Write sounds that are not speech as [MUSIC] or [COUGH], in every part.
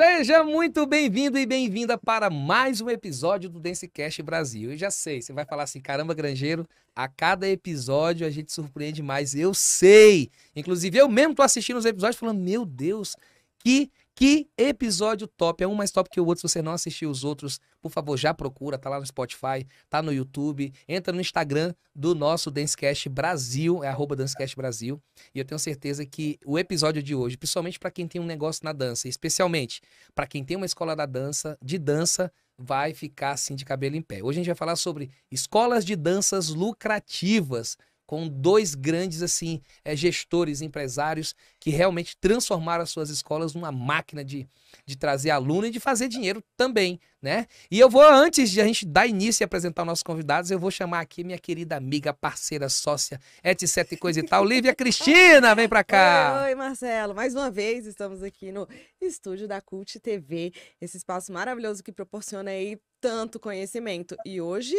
Seja muito bem-vindo e bem-vinda para mais um episódio do Dancecast Brasil. Eu já sei, você vai falar assim, caramba, granjeiro, a cada episódio a gente surpreende mais. Eu sei! Inclusive, eu mesmo tô assistindo os episódios falando, meu Deus, que que episódio top! É um mais top que o outro. Se você não assistiu os outros, por favor, já procura. Tá lá no Spotify, tá no YouTube. Entra no Instagram do nosso Dancecast Brasil, é arroba Dancecast Brasil. E eu tenho certeza que o episódio de hoje, principalmente para quem tem um negócio na dança, especialmente para quem tem uma escola da dança, de dança, vai ficar assim de cabelo em pé. Hoje a gente vai falar sobre escolas de danças lucrativas com dois grandes assim é, gestores, empresários que realmente transformaram as suas escolas numa máquina de, de trazer aluno e de fazer dinheiro também, né? E eu vou antes de a gente dar início e apresentar os nossos convidados, eu vou chamar aqui minha querida amiga, parceira, sócia, etc e coisa e tal, Lívia Cristina, vem para cá. [LAUGHS] Oi, oi, Marcelo. Mais uma vez estamos aqui no estúdio da Cult TV, esse espaço maravilhoso que proporciona aí tanto conhecimento. E hoje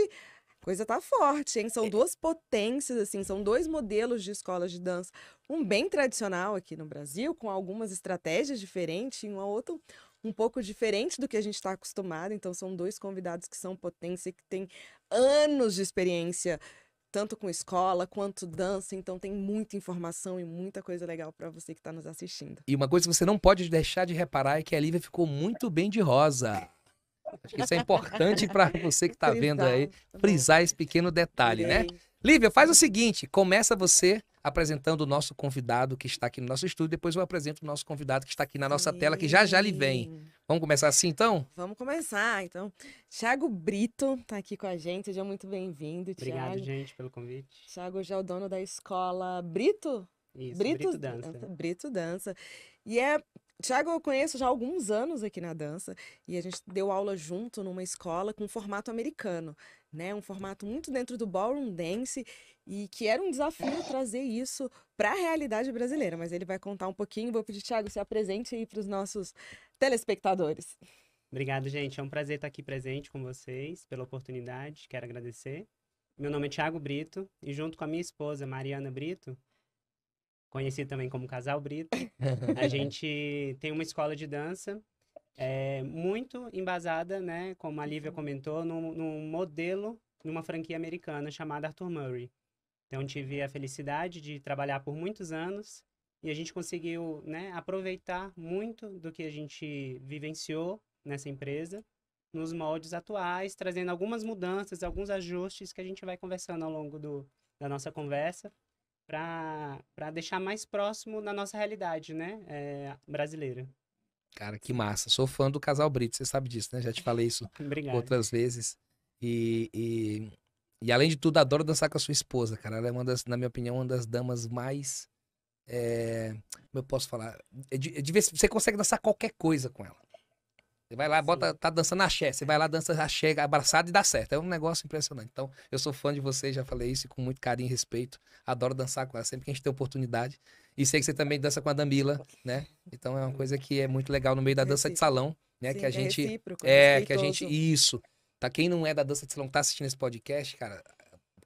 coisa tá forte, hein? São é. duas potências, assim, são dois modelos de escolas de dança. Um bem tradicional aqui no Brasil, com algumas estratégias diferentes, e um outro um pouco diferente do que a gente está acostumado. Então, são dois convidados que são potência, que têm anos de experiência, tanto com escola quanto dança. Então, tem muita informação e muita coisa legal para você que está nos assistindo. E uma coisa que você não pode deixar de reparar é que a Lívia ficou muito bem de rosa. Acho que isso é importante para você que está vendo aí, tá frisar esse pequeno detalhe, né? Lívia, faz o seguinte: começa você apresentando o nosso convidado que está aqui no nosso estúdio, depois eu apresento o nosso convidado que está aqui na nossa Sim. tela, que já já lhe vem. Vamos começar assim então? Vamos começar, então. Tiago Brito está aqui com a gente, seja muito bem-vindo, Obrigado, Thiago. gente, pelo convite. Tiago já é o dono da escola Brito? Isso, Brito, Brito Dança. Brito Dança. E é Tiago, eu conheço já há alguns anos aqui na dança e a gente deu aula junto numa escola com formato americano, né? Um formato muito dentro do ballroom dance e que era um desafio trazer isso para a realidade brasileira. Mas ele vai contar um pouquinho. Vou pedir, Tiago, se apresente aí para os nossos telespectadores. Obrigado, gente. É um prazer estar aqui presente com vocês pela oportunidade. Quero agradecer. Meu nome é Tiago Brito e junto com a minha esposa, Mariana Brito, conhecido também como Casal Brito. a [LAUGHS] gente tem uma escola de dança é, muito embasada, né, como a Lívia comentou, num, num modelo, numa franquia americana chamada Arthur Murray. Então, tive a felicidade de trabalhar por muitos anos e a gente conseguiu né, aproveitar muito do que a gente vivenciou nessa empresa nos moldes atuais, trazendo algumas mudanças, alguns ajustes que a gente vai conversando ao longo do, da nossa conversa para deixar mais próximo da nossa realidade, né, é, brasileira. Cara, que massa. Sou fã do Casal Brito, você sabe disso, né? Já te falei isso [LAUGHS] outras vezes. E, e, e, além de tudo, adoro dançar com a sua esposa, cara. Ela é uma das, na minha opinião, uma das damas mais. É, como eu posso falar? É de, é você consegue dançar qualquer coisa com ela. Você vai lá, bota, tá dançando axé. Você vai lá, dança axé, abraçado e dá certo. É um negócio impressionante. Então, eu sou fã de você, já falei isso com muito carinho e respeito. Adoro dançar com ela sempre que a gente tem oportunidade. E sei que você também dança com a Damila, né? Então é uma coisa que é muito legal no meio da dança de salão, né? Sim, que a gente. É, é que a gente. Isso. Tá? Quem não é da dança de salão, tá assistindo esse podcast, cara,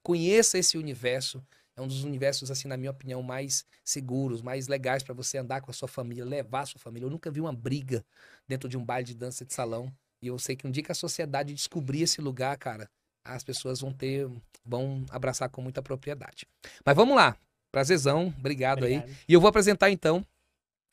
conheça esse universo é um dos universos, assim, na minha opinião, mais seguros, mais legais para você andar com a sua família, levar a sua família. Eu nunca vi uma briga dentro de um baile de dança de salão. E eu sei que um dia que a sociedade descobrir esse lugar, cara, as pessoas vão ter, vão abraçar com muita propriedade. Mas vamos lá. Prazerzão, obrigado, obrigado. aí. E eu vou apresentar então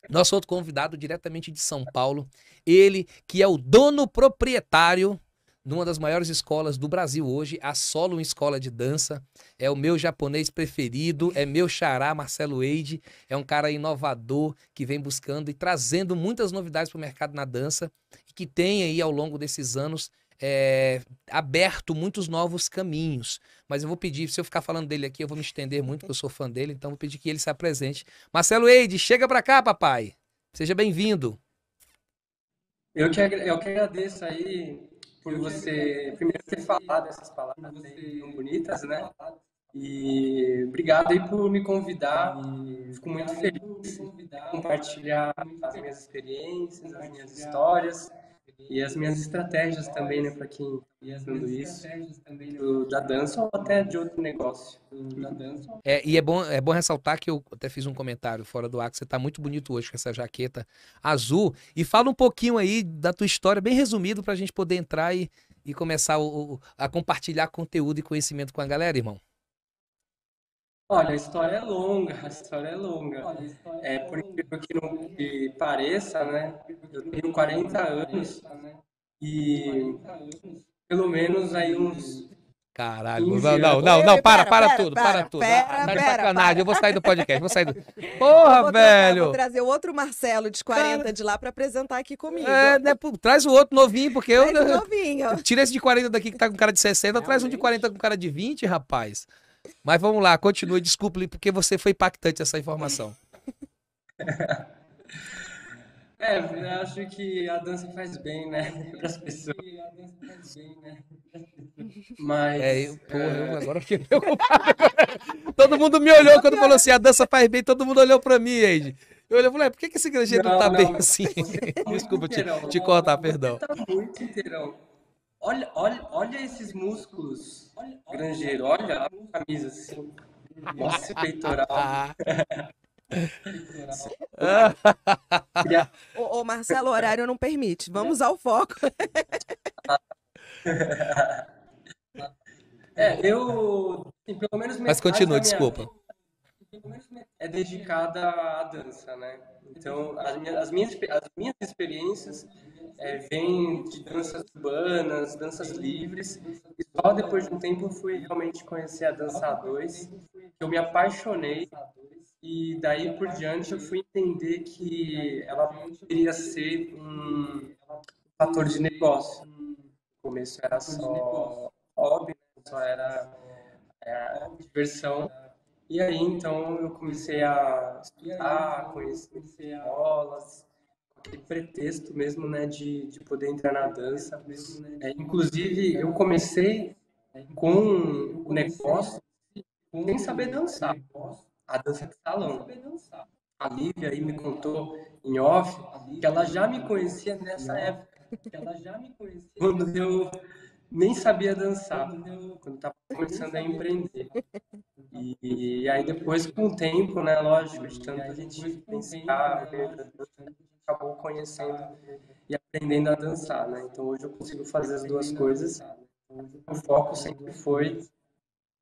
nosso outro convidado diretamente de São Paulo. Ele que é o dono proprietário numa das maiores escolas do Brasil hoje, a Solo Escola de Dança. É o meu japonês preferido, é meu xará, Marcelo Eide. É um cara inovador que vem buscando e trazendo muitas novidades para o mercado na dança e que tem aí ao longo desses anos é, aberto muitos novos caminhos. Mas eu vou pedir, se eu ficar falando dele aqui, eu vou me estender muito, porque eu sou fã dele, então vou pedir que ele se apresente. Marcelo Eide, chega para cá, papai. Seja bem-vindo. Eu que, eu que agradeço aí por você primeiro ter falado essas palavras tão bonitas, né? E obrigado aí por me convidar. Fico muito feliz de compartilhar as minhas experiências, as minhas histórias e as minhas estratégias também, né, para quem está fazendo isso, do, da dança ou até de outro negócio. na dança. É, e é bom, é bom ressaltar que eu até fiz um comentário fora do ar que você tá muito bonito hoje com essa jaqueta azul. E fala um pouquinho aí da tua história, bem resumido, pra gente poder entrar e, e começar o- a compartilhar conteúdo e conhecimento com a galera, irmão. Olha, a história é longa, a história é longa. É, por incrível que não que pareça, né? Eu tenho 40 anos e pelo menos aí uns Caralho, 15 não, não, não, não, Ei, para, para pera, tudo, para tudo. pera, Ah, tá de sacanagem, para. eu vou sair do podcast, vou sair do. Eu Porra, vou trocar, velho! Vou trazer outro Marcelo de 40 de lá pra apresentar aqui comigo. É, né, pô, traz o outro novinho, porque eu. Traz o [LAUGHS] novinho. Tira esse de 40 daqui que tá com cara de 60, traz um de 40 com cara de 20, rapaz. Mas vamos lá, continue, desculpe, porque você foi impactante essa informação. [LAUGHS] É, eu acho que a dança faz bem, né, [LAUGHS] para as pessoas. Mas É, eu, porra, eu é, agora fiquei preocupado. [LAUGHS] todo mundo me olhou quando falou assim: a dança faz bem, todo mundo olhou pra mim, Eide. Eu olhei e falei: por que, que esse granjeiro não, Não, tá não, bem assim? tá Desculpa te, inteirão. te cortar, perdão. Você tá muito inteirão. Olha, olha, olha esses músculos, granjeiro. Olha a camisa assim. Esse peitoral. [LAUGHS] Ô, ô, Marcelo, o horário não permite. Vamos ao foco. [LAUGHS] É, eu, assim, pelo menos mas continua, minha desculpa. É dedicada à dança, né? Então, as minhas, as minhas, as minhas experiências é, vêm de danças urbanas, danças livres, e só depois de um tempo eu fui realmente conhecer a dança A2, que eu me apaixonei, e daí por diante eu fui entender que ela poderia ser um fator de negócio. No começo era só hobby, né? só era, era diversão, e aí, então, eu comecei a estudar, conhecer escolas, aquele pretexto mesmo, né, de, de poder entrar na dança. É, inclusive, eu comecei com o negócio sem saber dançar, a dança de salão. A Lívia aí me contou em off que ela já me conhecia nessa época, quando eu nem sabia dançar, quando estava começando a empreender. E, e aí depois, com o tempo, né, lógico, de tanto a gente pensar, gente acabou conhecendo e aprendendo a dançar, né? Então hoje eu consigo fazer as duas coisas. O foco sempre foi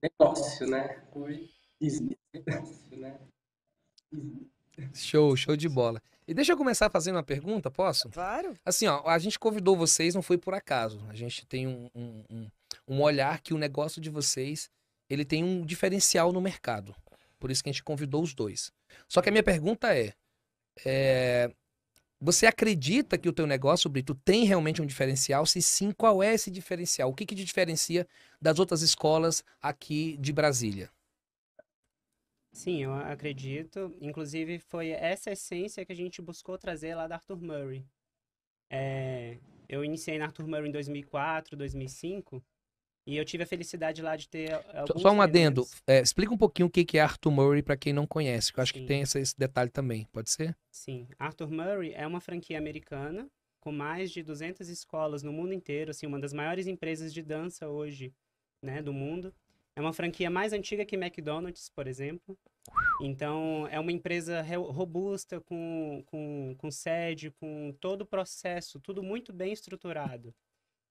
negócio, né? Business. Show, show de bola. E deixa eu começar fazendo uma pergunta, posso? Claro. Assim, ó, a gente convidou vocês, não foi por acaso. A gente tem um, um, um, um olhar que o negócio de vocês, ele tem um diferencial no mercado. Por isso que a gente convidou os dois. Só que a minha pergunta é, é, você acredita que o teu negócio, Brito, tem realmente um diferencial? Se sim, qual é esse diferencial? O que, que te diferencia das outras escolas aqui de Brasília? Sim, eu acredito. Inclusive, foi essa essência que a gente buscou trazer lá da Arthur Murray. É, eu iniciei na Arthur Murray em 2004, 2005, e eu tive a felicidade lá de ter Só- alguns Só um adendo. É, explica um pouquinho o que que é Arthur Murray para quem não conhece, que eu acho que Sim. tem esse, esse detalhe também. Pode ser? Sim, Arthur Murray é uma franquia americana com mais de 200 escolas no mundo inteiro, assim, uma das maiores empresas de dança hoje, né, do mundo. É uma franquia mais antiga que McDonald's, por exemplo. Então, é uma empresa re- robusta, com, com, com sede, com todo o processo, tudo muito bem estruturado.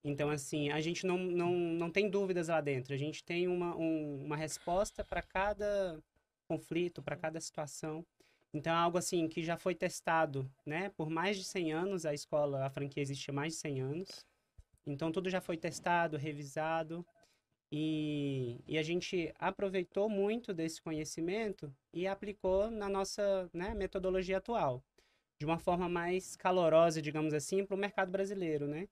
Então, assim, a gente não, não, não tem dúvidas lá dentro. A gente tem uma, um- uma resposta para cada conflito, para cada situação. Então, é algo assim que já foi testado, né? Por mais de 100 anos, a escola, a franquia existe há mais de 100 anos. Então, tudo já foi testado, revisado. E, e a gente aproveitou muito desse conhecimento e aplicou na nossa né, metodologia atual. De uma forma mais calorosa, digamos assim, para o mercado brasileiro, né?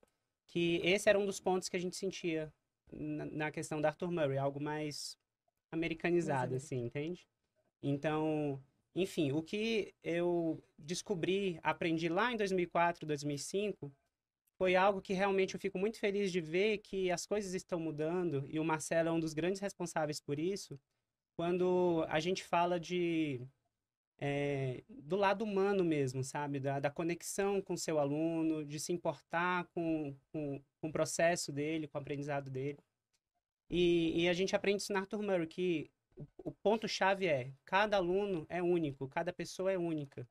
Que esse era um dos pontos que a gente sentia na, na questão da Arthur Murray, algo mais americanizado, assim, entende? Então, enfim, o que eu descobri, aprendi lá em 2004, 2005, foi algo que realmente eu fico muito feliz de ver que as coisas estão mudando e o Marcelo é um dos grandes responsáveis por isso. Quando a gente fala de é, do lado humano mesmo, sabe? Da, da conexão com seu aluno, de se importar com, com, com o processo dele, com o aprendizado dele. E, e a gente aprende isso na Arthur Murray, que o ponto-chave é: cada aluno é único, cada pessoa é única.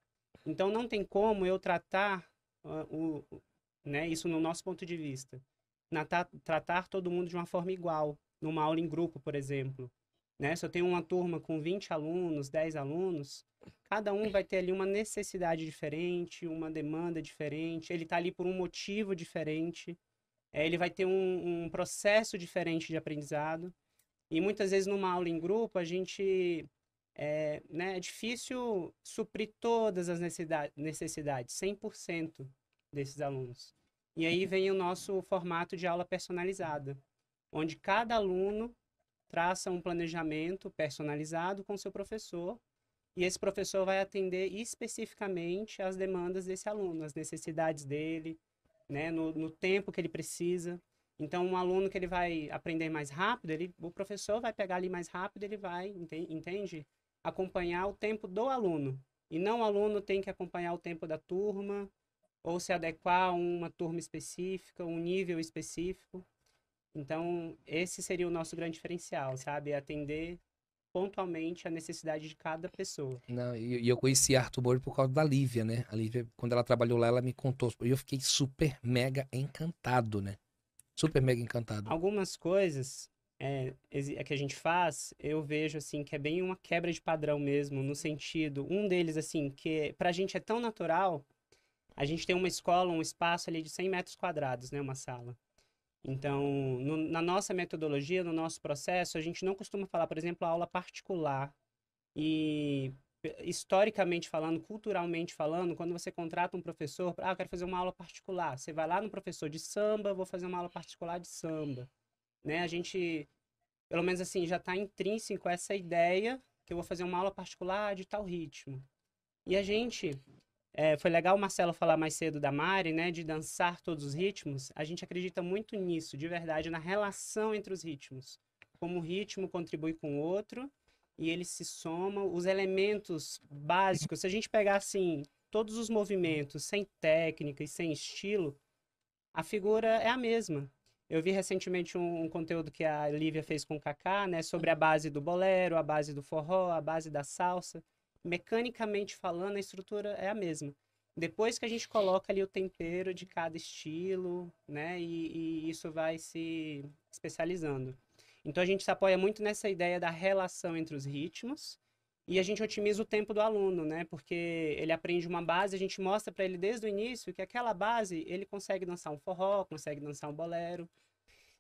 Então, não tem como eu tratar uh, o, né, isso no nosso ponto de vista. Na, tratar todo mundo de uma forma igual, numa aula em grupo, por exemplo. Né? Se eu tenho uma turma com 20 alunos, 10 alunos, cada um vai ter ali uma necessidade diferente, uma demanda diferente, ele está ali por um motivo diferente, é, ele vai ter um, um processo diferente de aprendizado. E muitas vezes numa aula em grupo, a gente é, né, é difícil suprir todas as necessidades, 100% desses alunos. E aí vem o nosso formato de aula personalizada, onde cada aluno traça um planejamento personalizado com seu professor e esse professor vai atender especificamente às demandas desse aluno, as necessidades dele, né, no, no tempo que ele precisa. Então, um aluno que ele vai aprender mais rápido, ele, o professor vai pegar ali mais rápido, ele vai, entende? Acompanhar o tempo do aluno. E não o aluno tem que acompanhar o tempo da turma, ou se adequar a uma turma específica, um nível específico. Então, esse seria o nosso grande diferencial, sabe? Atender pontualmente a necessidade de cada pessoa. Não, e, eu conheci a Arthur Moro por causa da Lívia, né? A Lívia, quando ela trabalhou lá, ela me contou. E eu fiquei super mega encantado, né? Super mega encantado. Algumas coisas é, é, que a gente faz, eu vejo assim que é bem uma quebra de padrão mesmo, no sentido, um deles assim, que pra gente é tão natural, a gente tem uma escola, um espaço ali de 100 metros quadrados, né, uma sala. Então, no, na nossa metodologia, no nosso processo, a gente não costuma falar, por exemplo, aula particular. E historicamente falando, culturalmente falando, quando você contrata um professor, ah, eu quero fazer uma aula particular, você vai lá no professor de samba, vou fazer uma aula particular de samba, né? A gente, pelo menos assim, já está intrínseco essa ideia que eu vou fazer uma aula particular de tal ritmo. E a gente, é, foi legal o Marcelo falar mais cedo da Mari, né, de dançar todos os ritmos. A gente acredita muito nisso, de verdade, na relação entre os ritmos. Como o ritmo contribui com o outro e eles se somam. Os elementos básicos, se a gente pegar assim, todos os movimentos sem técnica e sem estilo, a figura é a mesma. Eu vi recentemente um, um, conteúdo que a Lívia fez com o Kaká, né, sobre a base do bolero, a base do forró, a base da salsa. Mecanicamente falando, a estrutura é a mesma. Depois que a gente coloca ali o tempero de cada estilo, né, e, e isso vai se especializando. Então a gente se apoia muito nessa ideia da relação entre os ritmos e a gente otimiza o tempo do aluno, né? Porque ele aprende uma base, a gente mostra para ele desde o início que aquela base ele consegue dançar um forró, consegue dançar um bolero.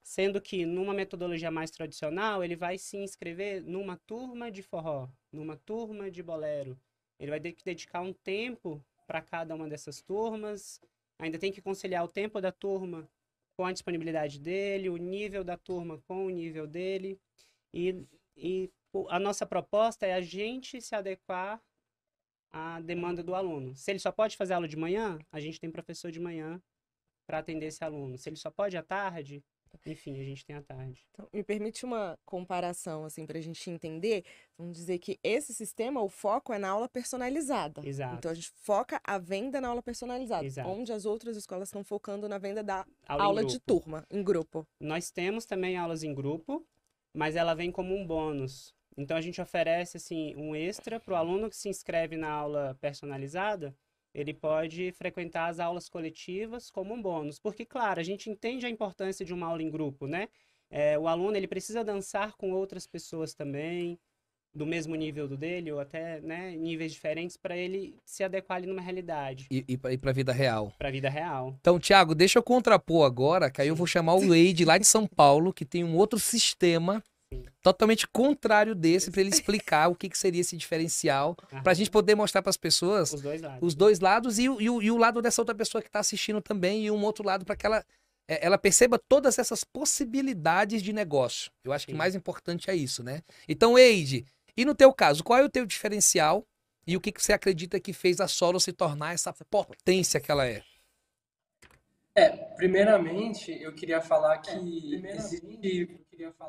Sendo que numa metodologia mais tradicional, ele vai se inscrever numa turma de forró, numa turma de bolero. Ele vai ter que dedicar um tempo para cada uma dessas turmas, ainda tem que conciliar o tempo da turma com a disponibilidade dele, o nível da turma com o nível dele. E, e a nossa proposta é a gente se adequar à demanda do aluno. Se ele só pode fazer aula de manhã, a gente tem professor de manhã para atender esse aluno. Se ele só pode à tarde, enfim, a gente tem a tarde. Então, me permite uma comparação, assim, para a gente entender. Vamos dizer que esse sistema, o foco é na aula personalizada. Exato. Então, a gente foca a venda na aula personalizada. Exato. Onde as outras escolas estão focando na venda da aula, aula de turma, em grupo. Nós temos também aulas em grupo, mas ela vem como um bônus. Então, a gente oferece, assim, um extra para o aluno que se inscreve na aula personalizada ele pode frequentar as aulas coletivas como um bônus. Porque, claro, a gente entende a importância de uma aula em grupo, né? É, o aluno ele precisa dançar com outras pessoas também, do mesmo nível do dele, ou até né, níveis diferentes, para ele se adequar ali numa realidade. E, e para a vida real. Para a vida real. Então, Thiago, deixa eu contrapor agora, que aí eu vou chamar o Wade lá de São Paulo, que tem um outro sistema totalmente contrário desse para ele explicar o que, que seria esse diferencial, para a gente poder mostrar para as pessoas os dois lados, os dois lados e, e, e, o, e o lado dessa outra pessoa que está assistindo também e um outro lado para que ela, é, ela perceba todas essas possibilidades de negócio. Eu acho Sim. que mais importante é isso, né? Então, Eide, e no teu caso, qual é o teu diferencial e o que, que você acredita que fez a Solo se tornar essa potência que ela é? É, primeiramente, eu queria falar que é, existe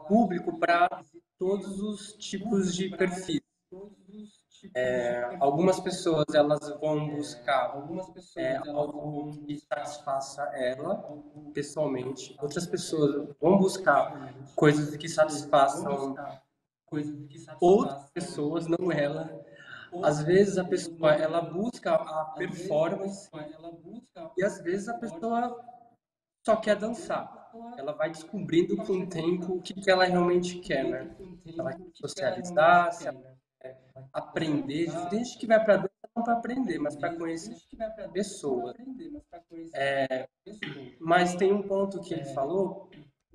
público para todos os tipos de perfis. É, algumas pessoas elas vão buscar é, algo que satisfaça ela pessoalmente. Outras pessoas vão buscar coisas que satisfaçam outras pessoas, não ela. Às vezes a pessoa ela busca a performance e às vezes a pessoa só quer dançar. Ela vai descobrindo com o tempo o que, que ela realmente quer, né? Ela quer socializar, se ela quer aprender. Gente que vai para dança não para aprender, mas para conhecer pessoas. É, mas tem um ponto que ele falou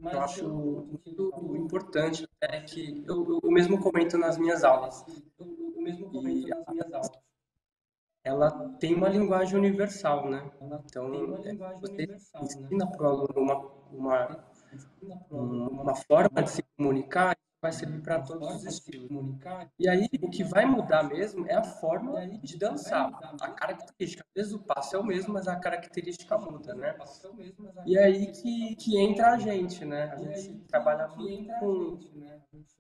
eu acho muito importante é que eu, eu mesmo comento nas minhas aulas. E ela tem uma linguagem universal, né? Então, é, você ensina para o aluno uma, uma, uma forma de se comunicar, vai servir para todos os estilos. E aí, o que vai mudar mesmo é a forma de dançar. A característica, às vezes o passo é o mesmo, mas a característica muda, né? E aí que, que entra a gente, né? A gente trabalha muito com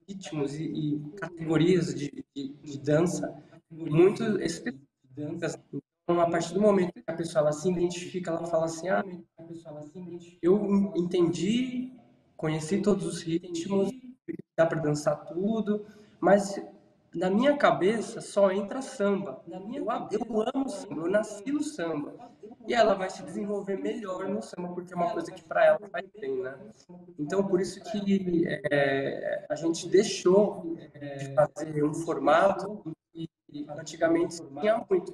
ritmos e, e categorias de, de, de, dança muito específicas. Então, a partir do momento que a pessoa ela se identifica, ela fala assim, ah, eu entendi, conheci todos os ritmos, dá para dançar tudo, mas na minha cabeça só entra samba. Eu, eu amo samba, eu nasci no samba. E ela vai se desenvolver melhor no samba, porque é uma coisa que para ela faz bem, né? Então, por isso que é, a gente deixou de fazer um formato que antigamente tinha muito,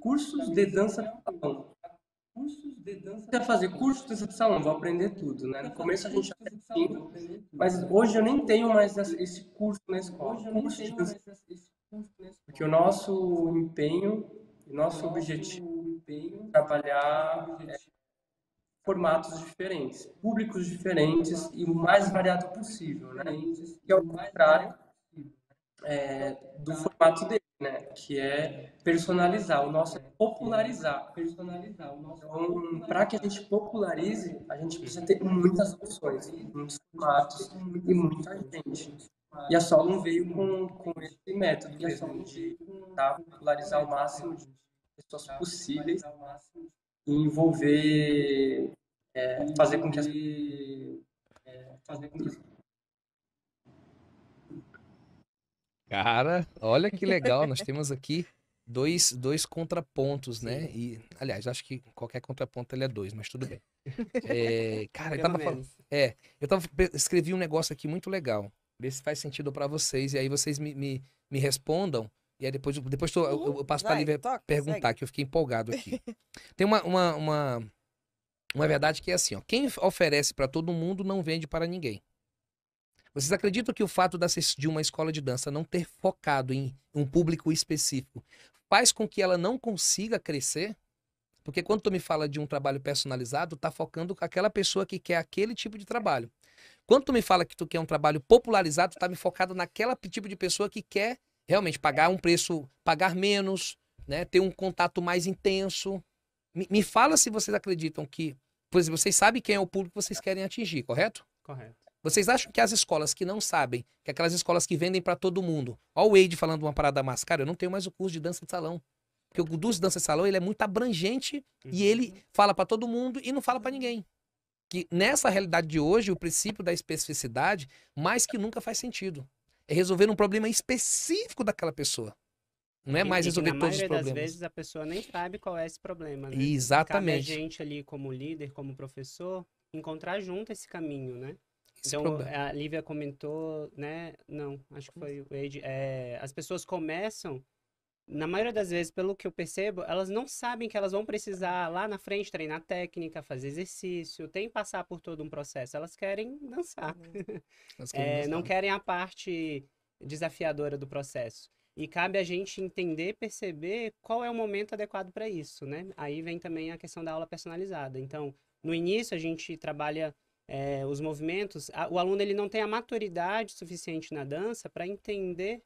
cursos de dança de salão cursos de dança. Quer fazer curso de dança de salão, vou aprender tudo, né? No começo a gente aprende, mas hoje eu nem tenho mais esse curso na escola. Curso de dança. Porque o nosso empenho, o nosso objetivo é trabalhar é, formatos diferentes, públicos diferentes e o mais variado possível, né? Que é o contrário é, do formato dele né? Que é personalizar. O nosso popularizar. Personalizar. O nosso então, para que a gente popularize, a gente precisa ter muitas opções, muitos formatos e muita gente. E a Solon veio com, com esse método mesmo de tá, popularizar o máximo de pessoas possíveis e envolver, é, fazer com que as é, fazer com que Cara, olha que legal, nós [LAUGHS] temos aqui dois, dois contrapontos, né? E, aliás, acho que qualquer contraponto ele é dois, mas tudo bem. É, [LAUGHS] cara, eu tava falando. É, eu tava, escrevi um negócio aqui muito legal. Ver se faz sentido para vocês. E aí vocês me, me, me respondam. E aí depois, depois tô, eu, eu, passo pra Lívia perguntar, segue. que eu fiquei empolgado aqui. [LAUGHS] Tem uma, uma, uma, uma verdade que é assim, ó. Quem oferece para todo mundo não vende para ninguém. Vocês acreditam que o fato de uma escola de dança não ter focado em um público específico faz com que ela não consiga crescer? Porque quando tu me fala de um trabalho personalizado, tá focando com aquela pessoa que quer aquele tipo de trabalho. Quando tu me fala que tu quer um trabalho popularizado, tá me focado naquela tipo de pessoa que quer realmente pagar um preço, pagar menos, né, ter um contato mais intenso. Me, me fala se vocês acreditam que, por exemplo, vocês sabem quem é o público que vocês querem atingir, correto? Correto. Vocês acham que as escolas que não sabem, que aquelas escolas que vendem para todo mundo, ó o Wade falando uma parada massa, cara, eu não tenho mais o curso de dança de salão. Porque o curso de dança de salão, ele é muito abrangente uhum. e ele fala para todo mundo e não fala para ninguém. Que nessa realidade de hoje, o princípio da especificidade, mais que nunca faz sentido. É resolver um problema específico daquela pessoa. Não é mais resolver todos os problemas. das vezes a pessoa nem sabe qual é esse problema, né? Exatamente. Cabe a gente ali como líder, como professor, encontrar junto esse caminho, né? Então, a Lívia comentou, né? Não, acho que foi o Ed. É, as pessoas começam, na maioria das vezes, pelo que eu percebo, elas não sabem que elas vão precisar lá na frente treinar técnica, fazer exercício, tem que passar por todo um processo. Elas querem dançar. [LAUGHS] Elas querem é, dançar. Não querem a parte desafiadora do processo. E cabe a gente entender, perceber qual é o momento adequado para isso, né? Aí vem também a questão da aula personalizada. Então, no início a gente trabalha é, os movimentos, a, o aluno ele não tem a maturidade suficiente na dança para entender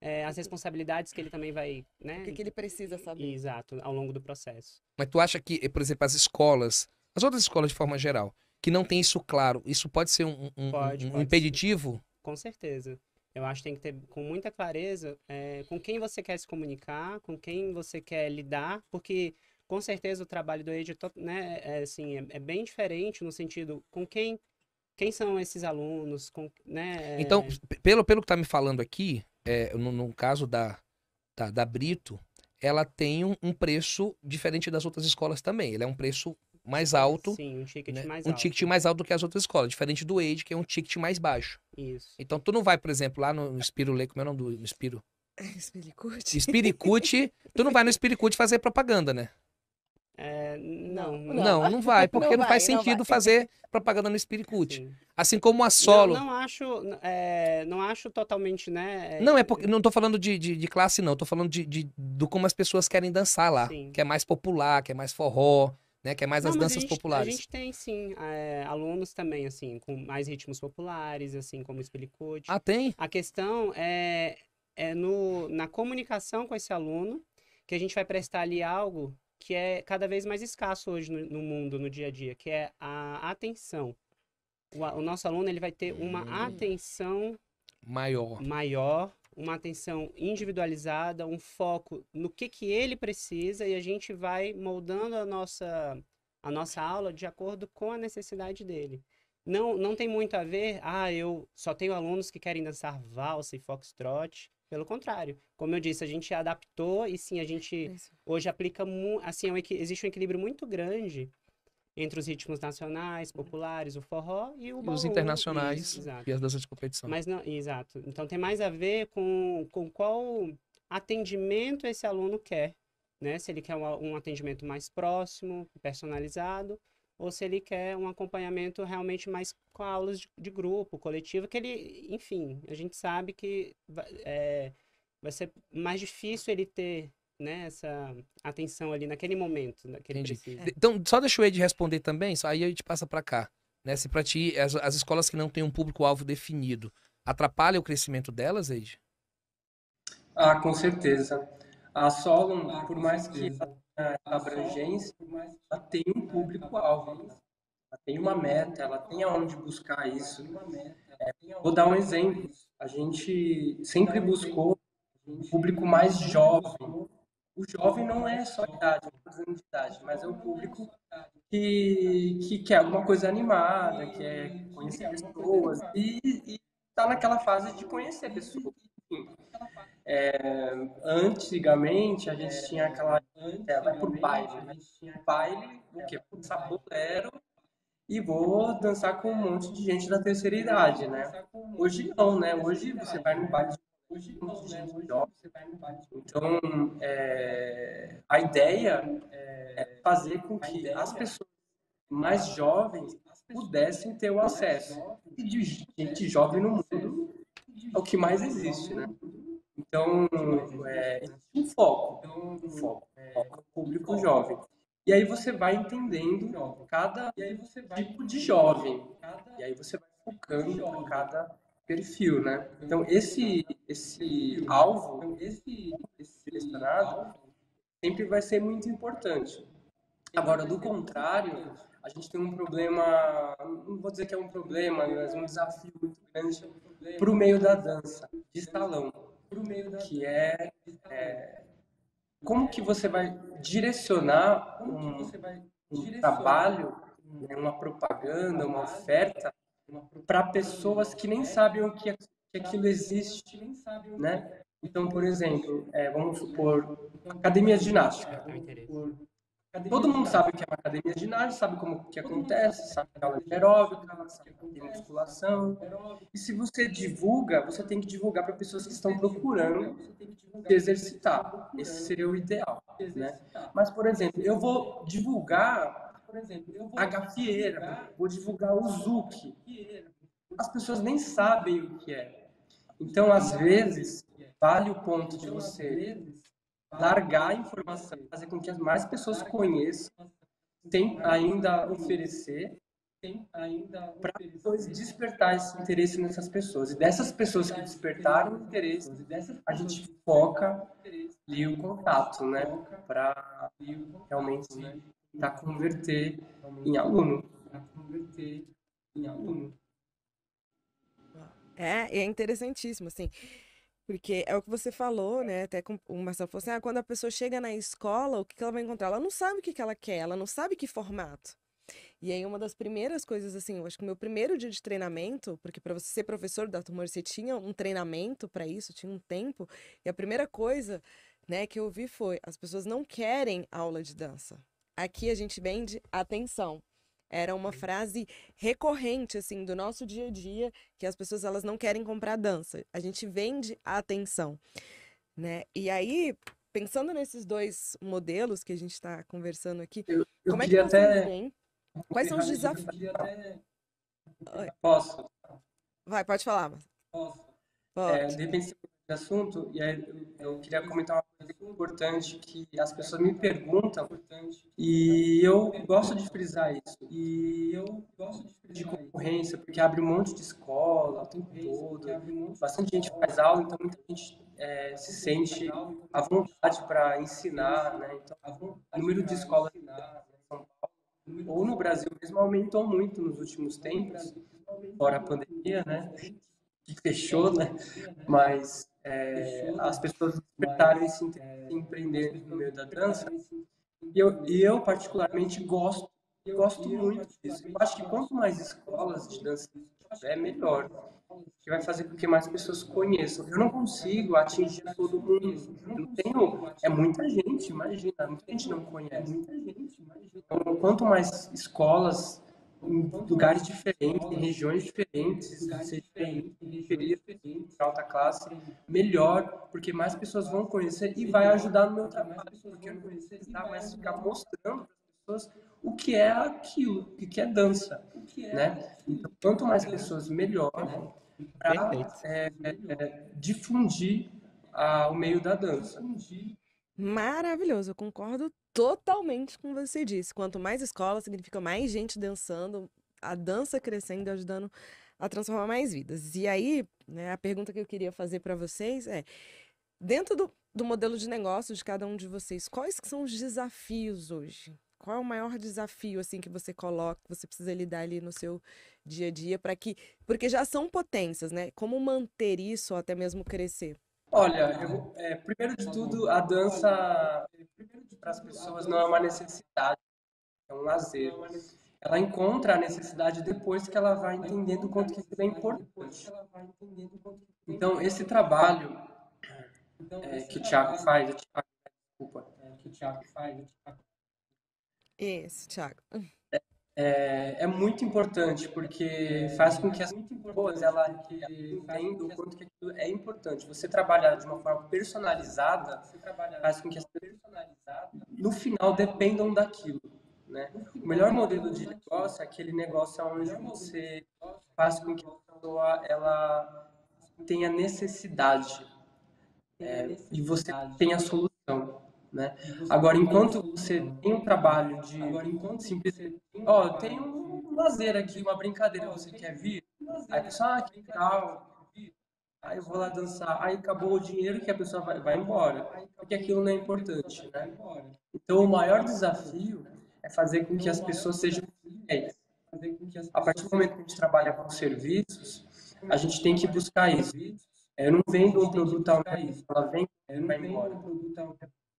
é, as responsabilidades que ele também vai, né? O que, que, ele precisa saber. Exato, ao longo do processo. Mas tu acha que, por exemplo, as escolas, as outras escolas de forma geral, que não tem isso claro, isso pode ser um, um, pode, um, um impeditivo? Ser. Com certeza. Eu acho que tem que ter com muita clareza é, com quem você quer se comunicar, com quem você quer lidar, porque com certeza o trabalho do editor, né, é, assim, é, é, bem diferente no sentido com quem quem são esses alunos, com, né? Então, p- pelo, pelo que tá me falando aqui, é, no, no caso da, da, da Brito, ela tem um, um preço diferente das outras escolas também. Ele é um preço mais alto, Sim, um ticket né? mais um alto. ticket mais alto do que as outras escolas, diferente do Age, que é um ticket mais baixo. Isso. Então, tu não vai, por exemplo, lá no, no Spiro Lake, como é o nome do no Spiro? [LAUGHS] Espiricute. Spiricute, tu não vai no Spiricute fazer propaganda, né? É, não, Não, Não, não, vai, porque não, Não faz vai, não sentido vai. fazer propaganda no Spiricute. sim. Assim como a solo. Não, não acho, é, não acho totalmente, né? Não, é porque. Não tô falando de, de, de classe, não. Tô falando de, de, do como as pessoas querem dançar lá. Sim. Que é mais popular, que é mais forró, né? Que é mais Não, as mas a danças gente- populares. A gente tem, sim, é, alunos também, assim, com mais ritmos populares, assim, como o Spilicut. Ah, tem? A questão é, é no, na comunicação com esse aluno que a gente vai prestar ali algo que é cada vez mais escasso hoje no, no mundo, no dia a dia, que é a atenção. O, o nosso aluno ele vai ter uma Hum. atenção Maior. maior, uma atenção individualizada, um foco no que, que ele precisa e a gente vai moldando a nossa, a nossa aula de acordo com a necessidade dele. Não, não tem muito a ver, ah, eu só tenho alunos que querem dançar valsa e foxtrot. Pelo contrário, como eu disse, a gente adaptou e sim, a gente hoje aplica, assim, é um existe um equilíbrio muito grande entre os ritmos nacionais, populares, o forró e o E os internacionais Isso, e as danças de competição. Mas não, exato. Então tem mais a ver com, com qual atendimento esse aluno quer, né? Se ele quer um, um atendimento mais próximo, personalizado, ou se ele quer um acompanhamento realmente mais com aulas de, de grupo, coletivo, que ele, enfim, a gente sabe que vai, é, vai ser mais difícil ele ter, né, essa atenção ali naquele momento, né, que ele Entendi. precisa. De- Então, só deixa o Ed responder também, só aí a gente passa pra cá. Né? Se pra ti, as, as escolas que não têm um público-alvo definido, atrapalha o crescimento delas, Ed? Ah, com certeza. A Solon, por mais que abrangência, ela tem um público-alvo. Ela tem uma meta, ela tem aonde buscar isso. É, vou dar um exemplo. A gente sempre buscou um público mais jovem. O jovem não é só idade, de idade, mas é o público que, que quer alguma coisa animada, quer conhecer pessoas e, e tá naquela fase de conhecer pessoas. É, antigamente a gente tinha aquela é, vai por baile, né? baile, o quê? Dançar bolero e vou dançar com um monte de gente da terceira idade, né? Hoje não, né? Hoje você vai no baile de monte de gente jovem. Então, é, a ideia é fazer com que as pessoas mais jovens pudessem ter o acesso. E de gente jovem no mundo é o que mais existe, né? Então, é, um foco, um foco, foco no público jovem. E aí você vai entendendo cada tipo de jovem. E aí você vai focando em cada perfil, né? Então, esse, esse alvo, esse, esse selecionado, sempre vai ser muito importante. Agora, do contrário, a gente tem um problema, não vou dizer que é um problema, mas um desafio muito grande para o meio da dança, de salão, que é, é como que você vai direcionar um, um trabalho, né, uma propaganda, uma oferta para pessoas que nem sabem o que, que aquilo existe, né? Então, por exemplo, é, vamos supor, academia de ginástica. Interesse. Todo mundo sabe o que é uma academia de ginástica, sabe como que acontece, sabe que aula de aeróbica, sabe que tem musculação. E se você divulga, você tem que divulgar para pessoas que estão procurando se exercitar. Esse seria o ideal, né? Mas, por exemplo, eu vou divulgar a gafieira, vou divulgar o Zuki. As pessoas nem sabem o que é. Então, às vezes, vale o ponto de você largar a informação, fazer com que as mais pessoas conheçam, tem ainda a oferecer, para depois despertar esse interesse nessas pessoas. E dessas pessoas que despertaram o interesse, a gente foca ali o contato, né? Para realmente tentar converter em aluno. Converter em aluno. É, e é interessantíssimo, assim, porque é o que você falou, né? Até com o Marcelo falou assim: ah, quando a pessoa chega na escola, o que ela vai encontrar? Ela não sabe o que ela quer, ela não sabe que formato. E aí uma das primeiras coisas assim, eu acho que o meu primeiro dia de treinamento, porque para você ser professor da turma você tinha um treinamento para isso, tinha um tempo, e a primeira coisa, né, que eu vi foi as pessoas não querem aula de dança. Aqui a gente vende atenção. Era uma frase recorrente assim do nosso dia a dia, que as pessoas elas não querem comprar dança. A gente vende a atenção, né? E aí, pensando nesses dois modelos que a gente está conversando aqui, Eu, eu como é que vocês até. veem? Quais são os desafios? até-. Posso? Vai, pode falar. Marcos. Posso. Pode. É, de repente você assunto, e aí eu, queria comentar uma coisa importante que as pessoas me perguntam, e eu gosto de frisar isso. E eu gosto de frisar de concorrência, porque abre um monte de escola o tempo todo, bastante gente faz aula, então muita gente é, se sente à vontade para ensinar, né? Então, o número de escolas em São Paulo, ou no Brasil mesmo, aumentou muito nos últimos tempos, fora a pandemia, né? Que fechou, né? Mas é, as pessoas despertaram esse interesse em empreender no meio da dança. E eu, e eu particularmente, gosto, gosto muito disso. Eu acho que quanto mais escolas de dança tiver, melhor. Que vai fazer com que mais pessoas conheçam. Eu não consigo atingir todo mundo. Eu não tenho. É muita gente, imagina. Muita gente não conhece. Então, quanto mais escolas em lugares diferentes, em regiões diferentes, seja em periferia, em alta classe, melhor, porque mais pessoas vão conhecer e vai ajudar no meu trabalho, porque eu não vou precisar mais ficar mostrando para as pessoas o que é aquilo, o que é dança, né? Então, quanto mais pessoas, melhor para Perfeito. difundir ah, o meio da dança. Maravilhoso, eu concordo totalmente com você disse. Quanto mais escola, significa mais gente dançando, a dança crescendo ajudando a transformar mais vidas. E aí, né, a pergunta que eu queria fazer para vocês é: dentro do, do modelo de negócio de cada um de vocês, quais que são os desafios hoje? Qual é o maior desafio assim que você coloca, que você precisa lidar ali no seu dia a dia para que, porque já são potências, né? Como manter isso ou até mesmo crescer? Olha, eu, é, primeiro de tudo, a dança para as pessoas não é uma necessidade, é um lazer. Ela encontra a necessidade depois que ela vai entendendo o quanto que isso é importante. Então, esse trabalho é, que o Thiago faz, o Thiago, desculpa, é, que o Thiago faz, o Thiago Esse, Thiago. É, é muito importante porque faz com que as pessoas ela entendam o quanto que aquilo é importante. Você trabalhar de uma forma personalizada faz com que as pessoas no final dependam daquilo. Né? O melhor modelo de negócio é aquele negócio onde você faz com que a pessoa ela tenha necessidade é, e você tenha solução. Né? Agora, enquanto você tem um trabalho de simplesmente, ó, oh, tem um lazer aqui, uma brincadeira, você quer vir? Aí a pessoa, ah, que legal, aí eu vou lá dançar, aí acabou o dinheiro que a pessoa vai, vai embora, porque aquilo não é importante, né? Então, o maior desafio é fazer com que as pessoas sejam fiéis. A partir do momento que a gente trabalha com serviços, a gente tem que buscar isso. Eu não vendo um produto a um ela vem e vai embora.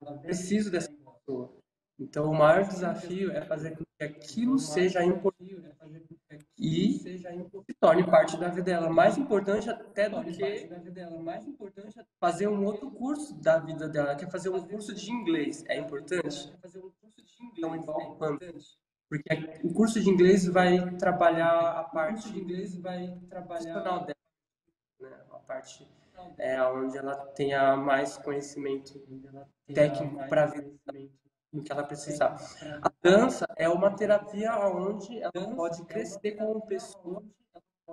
Eu preciso dessa pessoa. Então, o maior desafio é fazer com que aquilo seja importante e se torne parte da vida dela. Mais importante até do que fazer um outro curso da vida dela. Quer fazer um curso de inglês. É importante? Não envolve quanto? Porque o curso de inglês vai trabalhar a parte profissional dela, né? a parte é, onde ela tenha mais conhecimento técnico para a vida no que ela precisar. A dança é uma terapia onde ela pode crescer como pessoa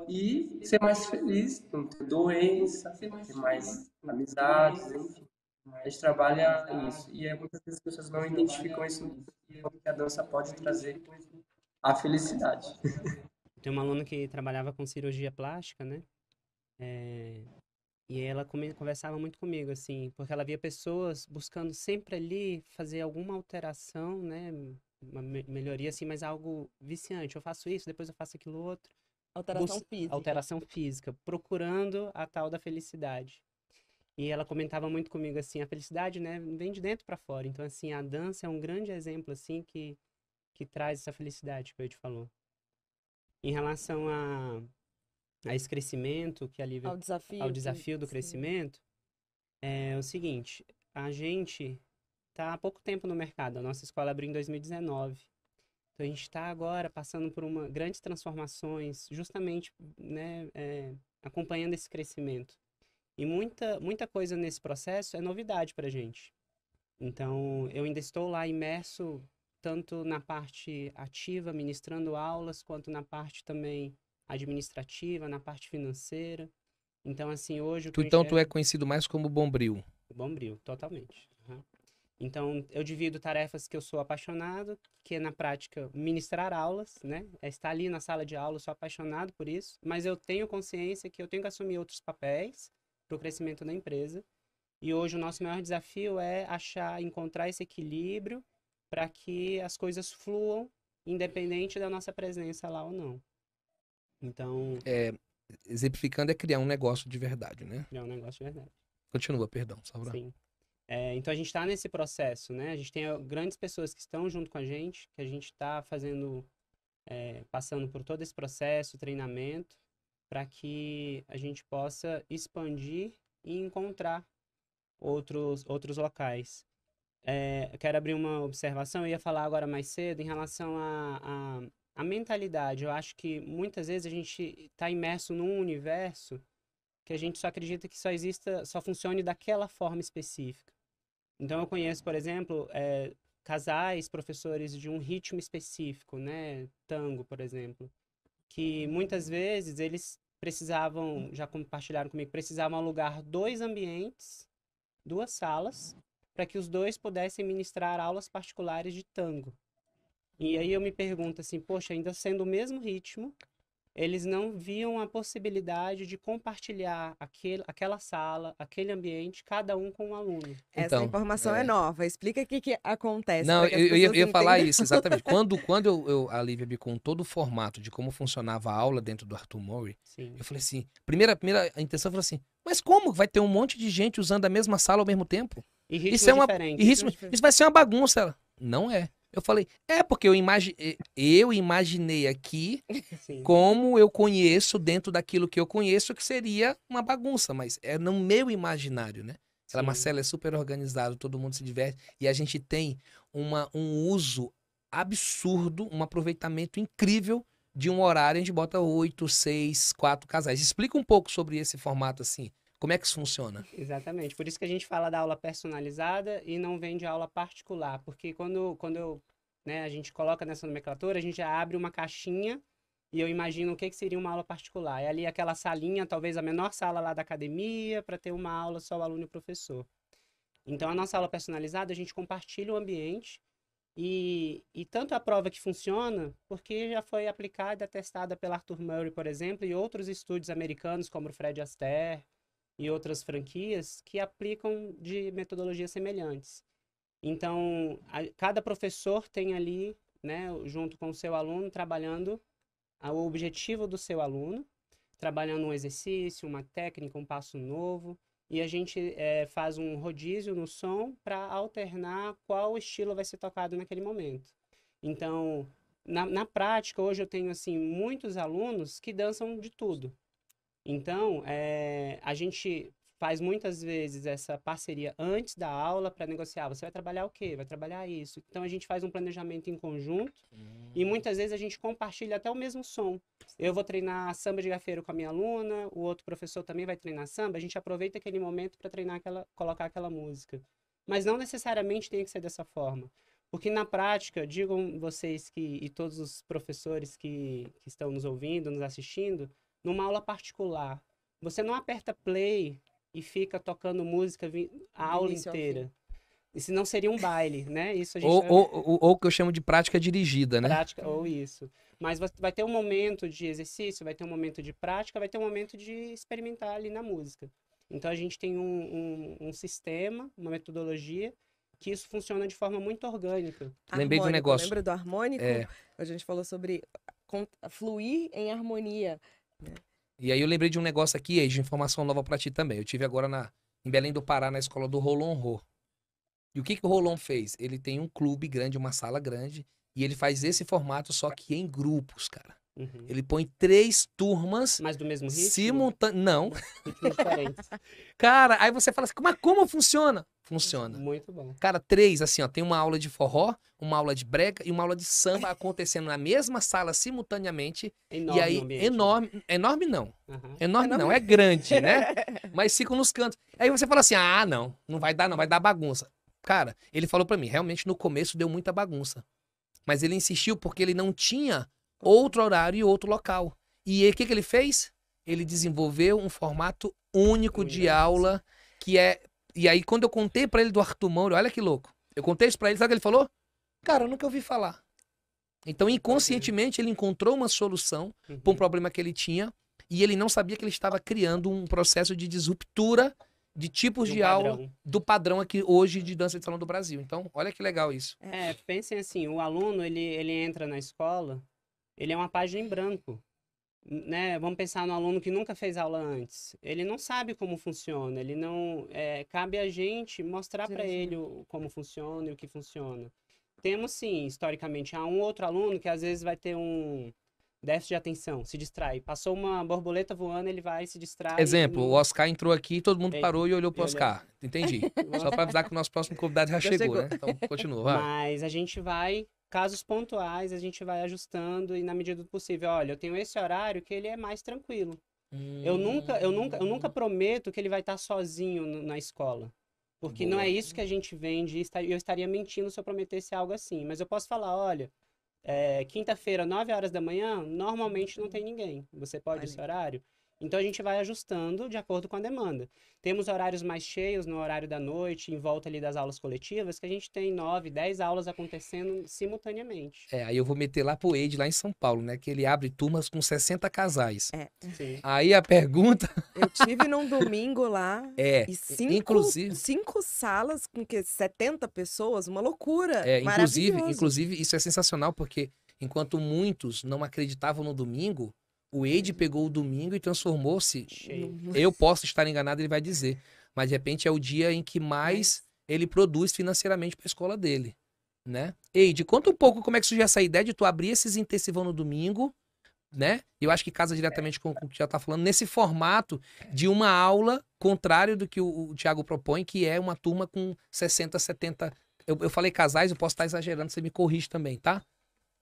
e ser mais feliz, não ter doença, ter mais amizades, enfim. A gente trabalha nisso. E é, muitas vezes as pessoas não identificam isso que a dança pode trazer a felicidade. Tem uma aluna que trabalhava com cirurgia plástica, né? É, e ela conversava muito comigo, assim, porque ela via pessoas buscando sempre ali fazer alguma alteração, né? Uma melhoria, assim, mas algo viciante. Eu faço isso, depois eu faço aquilo outro. Alteração física. Alteração física, procurando a tal da felicidade. E ela comentava muito comigo, assim, a felicidade, né, vem de dentro para fora. Então, assim, a dança é um grande exemplo, assim, que, que traz essa felicidade que o Ed falou. Em relação a, a esse crescimento que a Lívia Ao desafio. ao que- desafio do sim. crescimento é o seguinte: a gente está há pouco tempo no mercado. A nossa escola abriu em 2019. Então a gente está agora passando por uma grandes transformações, justamente, né, é, acompanhando esse crescimento. E muita muita coisa nesse processo é novidade para a gente. Então eu ainda estou lá imerso tanto na parte ativa, ministrando aulas, quanto na parte também administrativa, na parte financeira. Então, assim, hoje Tu, então tu enxergo- é conhecido mais como Bombril. Bombril, totalmente. aham. Então, eu divido tarefas que eu sou apaixonado, que é na prática ministrar aulas, né? É estar ali na sala de aula, eu sou apaixonado por isso, mas eu tenho consciência que eu tenho que assumir outros papéis para o crescimento da empresa. E hoje o nosso maior desafio é achar, encontrar esse equilíbrio para que as coisas fluam, independente da nossa presença lá ou não. Então, É, exemplificando é criar um negócio de verdade, né? é um negócio de verdade. Continua, perdão, só pra... Sim. É, então a gente está nesse processo, né? A gente tem grandes pessoas que estão junto com a gente, que a gente está fazendo, é, passando por todo esse processo, treinamento, para que a gente possa expandir e encontrar outros, outros locais. É, quero abrir uma observação, eu ia falar agora mais cedo em relação à a, a, mentalidade. Eu acho que muitas vezes a gente está imerso num universo que a gente só acredita que só exista, só funcione daquela forma específica. Então eu conheço, por exemplo, é, casais, professores de um ritmo específico, né, tango, por exemplo, que muitas vezes eles precisavam, já compartilharam comigo, precisavam alugar dois ambientes, duas salas, para que os dois pudessem ministrar aulas particulares de tango. E aí eu me pergunto assim, poxa, ainda sendo o mesmo ritmo, eles não viam a possibilidade de compartilhar aquele, aquela sala, aquele ambiente, cada um com um aluno. Essa Então, informação é. é nova. Explica o que, que acontece. Não, eu, eu ia, falar isso, exatamente. [LAUGHS] Quando, quando eu, eu- a Lívia me contou todo o formato de como funcionava a aula dentro do Arthur Murray, Sim. eu falei assim, primeira, primeira intenção foi assim, mas como vai ter um monte de gente usando a mesma sala ao mesmo tempo? E ritmos Isso é uma- diferentes. E isso, diferente. isso vai ser uma bagunça. Ela, não é. Eu falei, é porque eu, imagi eu imaginei aqui [LAUGHS] Sim. como eu conheço dentro daquilo que eu conheço, que seria uma bagunça, mas é no meu imaginário, né? Ela. Marcela, é super organizado, todo mundo se diverte. E a gente tem uma, um uso absurdo, um aproveitamento incrível de um horário. A gente bota oito, seis, quatro casais. Explica um pouco sobre esse formato, assim. Como é que isso funciona? Exatamente. Por isso que a gente fala da aula personalizada e não vem de aula particular. Porque quando, quando eu, né, a gente coloca nessa nomenclatura, a gente já abre uma caixinha e eu imagino o que, que seria uma aula particular. É ali aquela salinha, talvez a menor sala lá da academia, para ter uma aula só o aluno e o professor. Então, a nossa aula personalizada, a gente compartilha o ambiente e, e tanto a prova que funciona, porque já foi aplicada testada pela Arthur Murray, por exemplo, e outros estúdios americanos, como o Fred Astaire, e outras franquias que aplicam de metodologias semelhantes. Então, a- cada professor tem ali, né, junto com o seu aluno, trabalhando o objetivo do seu aluno, trabalhando um exercício, uma técnica, um passo novo, e a gente eh, faz um rodízio no som para alternar qual estilo vai ser tocado naquele momento. Então, na, na prática, hoje eu tenho assim muitos alunos que dançam de tudo. Então, eh, a gente faz muitas vezes essa parceria antes da aula para negociar. Você vai trabalhar o quê? Vai trabalhar isso. Então, a gente faz um planejamento em conjunto e muitas vezes a gente compartilha até o mesmo som. Eu vou treinar samba de gafeiro com a minha aluna, o outro professor também vai treinar samba. A gente aproveita aquele momento para treinar aquela, colocar aquela música. Mas não necessariamente tem que ser dessa forma. Porque na prática, digam vocês que, e todos os professores que, que estão nos ouvindo, nos assistindo, numa aula particular, você não aperta play e fica tocando música a Do aula inteira. Isso não seria um baile, né? Isso a gente Ou, vai- ou, ou, ou o que eu chamo de prática dirigida, né? prática ou isso. Mas vai ter um momento de exercício, vai ter um momento de prática, vai ter um momento de experimentar ali na música. Então a gente tem um, um, um sistema, uma metodologia que isso funciona de forma muito orgânica. Lembrei de um Harmônico, negócio. Lembra do harmônico? É. A gente falou sobre fluir em harmonia. E aí eu lembrei de um negócio aqui, de informação nova pra ti também. Eu tive agora na, em Belém do Pará, na escola do Rolon Rô. E o que, que o Rolon fez? Ele tem um clube grande, uma sala grande, E ele faz esse formato só que em grupos, cara. Uhum. Ele põe três turmas Mas do mesmo ritmo? simultâneas. Não. [LAUGHS] Ritmos diferentes. Cara, aí você fala assim, mas como funciona? Funciona. Muito bom. Cara, três, assim, ó, tem uma aula de forró, uma aula de brega e uma aula de samba acontecendo na mesma sala simultaneamente. Enorme e aí, ambiente, né? enorme, enorme não. Aham. Enorme não, Enorme. é grande, né? [LAUGHS] Mas ficam nos cantos. Aí você fala assim: ah, não, não vai dar, não, vai dar bagunça. Cara, ele falou pra mim, realmente no começo deu muita bagunça. Mas ele insistiu porque ele não tinha outro horário e outro local. E aí, o que, que ele fez? Ele desenvolveu um formato único de aula, que é. E aí, quando eu contei pra ele do Arthur Moura, olha que louco. Eu contei isso pra ele, sabe o que ele falou? Cara, eu nunca ouvi falar. Então, inconscientemente, ele encontrou uma solução Uhum. para um problema que ele tinha e ele não sabia que ele estava criando um processo de disruptura de tipos De um de aula do padrão aqui hoje de dança de salão do Brasil. Então, olha que legal isso. É, pensem assim, o aluno, ele, ele entra na escola, ele é uma página em branco. Né? Vamos pensar no aluno que nunca fez aula antes. Ele não sabe como funciona, ele não... é, cabe a gente mostrar para ele o, como funciona e o que funciona. Temos, sim, historicamente, há um outro aluno que às vezes vai ter um déficit de atenção, se distrai. Passou uma borboleta voando, ele vai se distrai. Exemplo, o Oscar entrou aqui e todo mundo Ei, parou e olhou pro eu olhei. Oscar. Entendi. [LAUGHS] Só para avisar que o nosso próximo convidado já Já chegou, chegou. né? Então, continua, vai. Mas a gente vai, casos pontuais, a gente vai ajustando e na medida do possível, olha, eu tenho esse horário que ele é mais tranquilo. Eu nunca, eu nunca, eu nunca prometo que ele vai estar sozinho na escola. Porque não é Boa. isso que a gente vende e eu estaria mentindo se eu prometesse algo assim. Mas eu posso falar, olha, é, quinta-feira, 9 horas da manhã, normalmente não tem ninguém. Você pode esse horário? Então a gente vai ajustando de acordo com a demanda. Temos horários mais cheios no horário da noite, em volta ali das aulas coletivas, que a gente tem 9, 10 aulas acontecendo simultaneamente. É, aí eu vou meter lá pro Eide, lá em São Paulo, né? Que ele abre turmas com 60 casais. É. Sim. Aí a pergunta Eu tive num domingo lá [LAUGHS] é, e cinco, inclusive, cinco salas com que 70 pessoas, uma loucura. É, inclusive, inclusive, isso é sensacional, porque enquanto muitos não acreditavam no domingo, o Eide pegou o domingo e transformou-se. Eu posso estar enganado, ele vai dizer. Mas de repente é o dia em que mais ele produz financeiramente para a escola dele. Né? Eide, conta um pouco como é que surgiu essa ideia de tu abrir esses intensivão no domingo, né? Eu acho que casa diretamente com, com o que já tá falando, nesse formato de uma aula contrário do que o, o Thiago propõe, que é uma turma com 60, 70. Eu, eu falei casais, eu posso estar exagerando, você me corrige também, tá?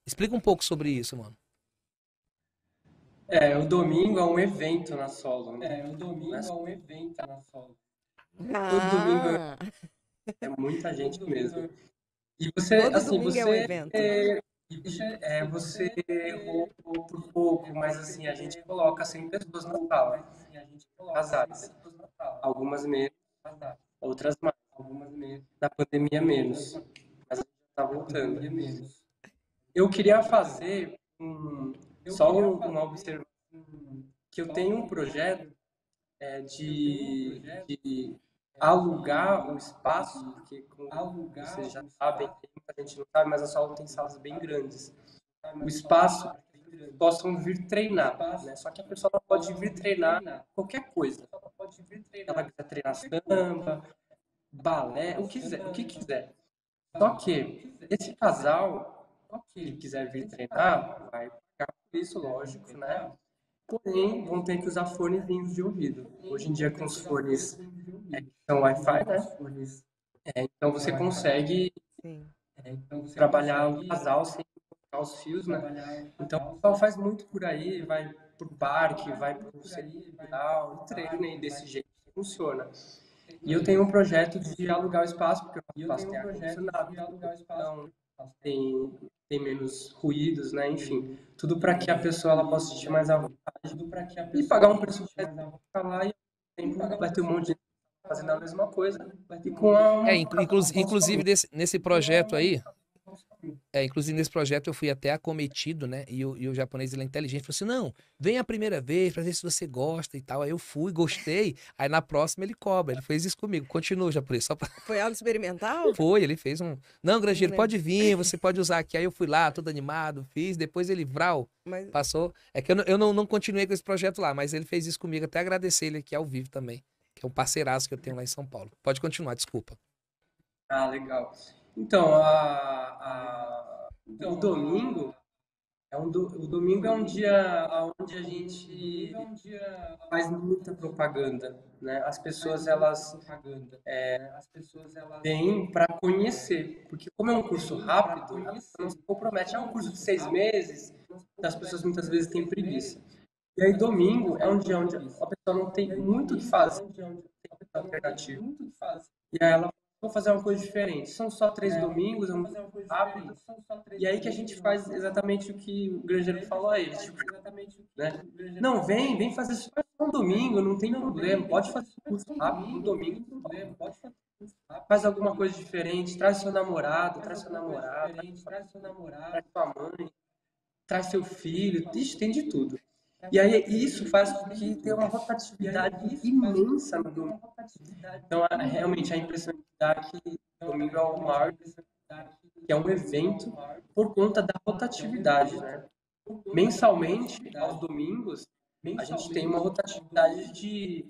Explica um pouco sobre isso, mano. É, o domingo é um evento na solo. né? É, o domingo é um evento na solo. Todo domingo Ah, É muita gente mesmo. E você, Todo assim, domingo você, é um evento. é, você, é, você errou por pouco, mas assim, a gente coloca 100 pessoas na sala, casais. Algumas menos, outras mais. Na pandemia, menos. Mas a gente tá voltando. Eu queria fazer um, só um- uma observação, que eu tenho um projeto é, de, de alugar o espaço, porque como vocês já sabem, muita gente não sabe, mas a sala tem salas bem grandes. O espaço possam vir treinar, né? Só que a pessoa não pode vir treinar qualquer coisa. Ela quiser treinar samba, balé, o que quiser, o que quiser. Só que esse casal que quiser vir treinar, vai por isso, lógico, né? Porém, vão ter que usar fonezinhos de ouvido. Hoje em dia, com os fones é, que são Wi-Fi, né? É, então, você consegue sim. trabalhar o casal sem cortar os fios, né? Então, o pessoal faz muito por aí, vai pro parque, vai pro central, treina e desse jeito funciona. E eu tenho um projeto de alugar o espaço, porque o espaço tem ar-condicionado, então tem, tem menos ruídos, né? Enfim, tudo para que a pessoa ela possa sentir mais à vontade e pagar um preço mais ficar lá e tempo vai ter um monte de gente fazendo a mesma coisa e com a É, inclu- inclu- inclusive desse- nesse projeto aí, é, inclusive nesse projeto eu fui até acometido, né? E o, e o japonês ele é inteligente, falou assim: não, vem a primeira vez pra ver se você gosta e tal. Aí eu fui, gostei. Aí na próxima ele cobra. Ele fez isso comigo. Continua, japonês, só pra. [LAUGHS] Foi aula experimental? Foi, ele fez um. Não, Grangeiro, Não pode vir, [LAUGHS] você pode usar aqui. Aí eu fui lá, todo animado, fiz. Depois ele, Vral, Mas passou. É que eu, não, eu não, não continuei com esse projeto lá, mas ele fez isso comigo. Até agradecer ele aqui ao vivo também, que é um parceiraço que eu tenho lá em São Paulo. Pode continuar, desculpa. Ah, legal. Então, a, a- o domingo é um do, o domingo é um dia onde a gente faz muita propaganda, né? As pessoas elas é, vêm para conhecer, porque como é um curso rápido, não se compromete. É um curso de seis meses, as pessoas muitas vezes têm preguiça. E aí domingo é um dia onde a pessoa não tem muito o que fazer, tem alternativo. E aí ela vou fazer uma coisa diferente. São só três é, domingos, é um rápido. E aí que a gente faz exatamente o que o granjeiro falou aí. Tipo, né? Não, vem, vem fazer só um domingo, não tem problema. Pode fazer um curso rápido, um domingo, não tem problema. Pode fazer Faz alguma coisa diferente, traz seu namorado, traz seu namorado, traz sua mãe, traz seu filho, Ixi, tem de tudo. E aí isso faz com que tenha uma rotatividade imensa no domingo. Então, realmente, a impressão que domingo é o maior, que é um evento por conta da rotatividade, né? Mensalmente, aos domingos, a gente tem uma rotatividade de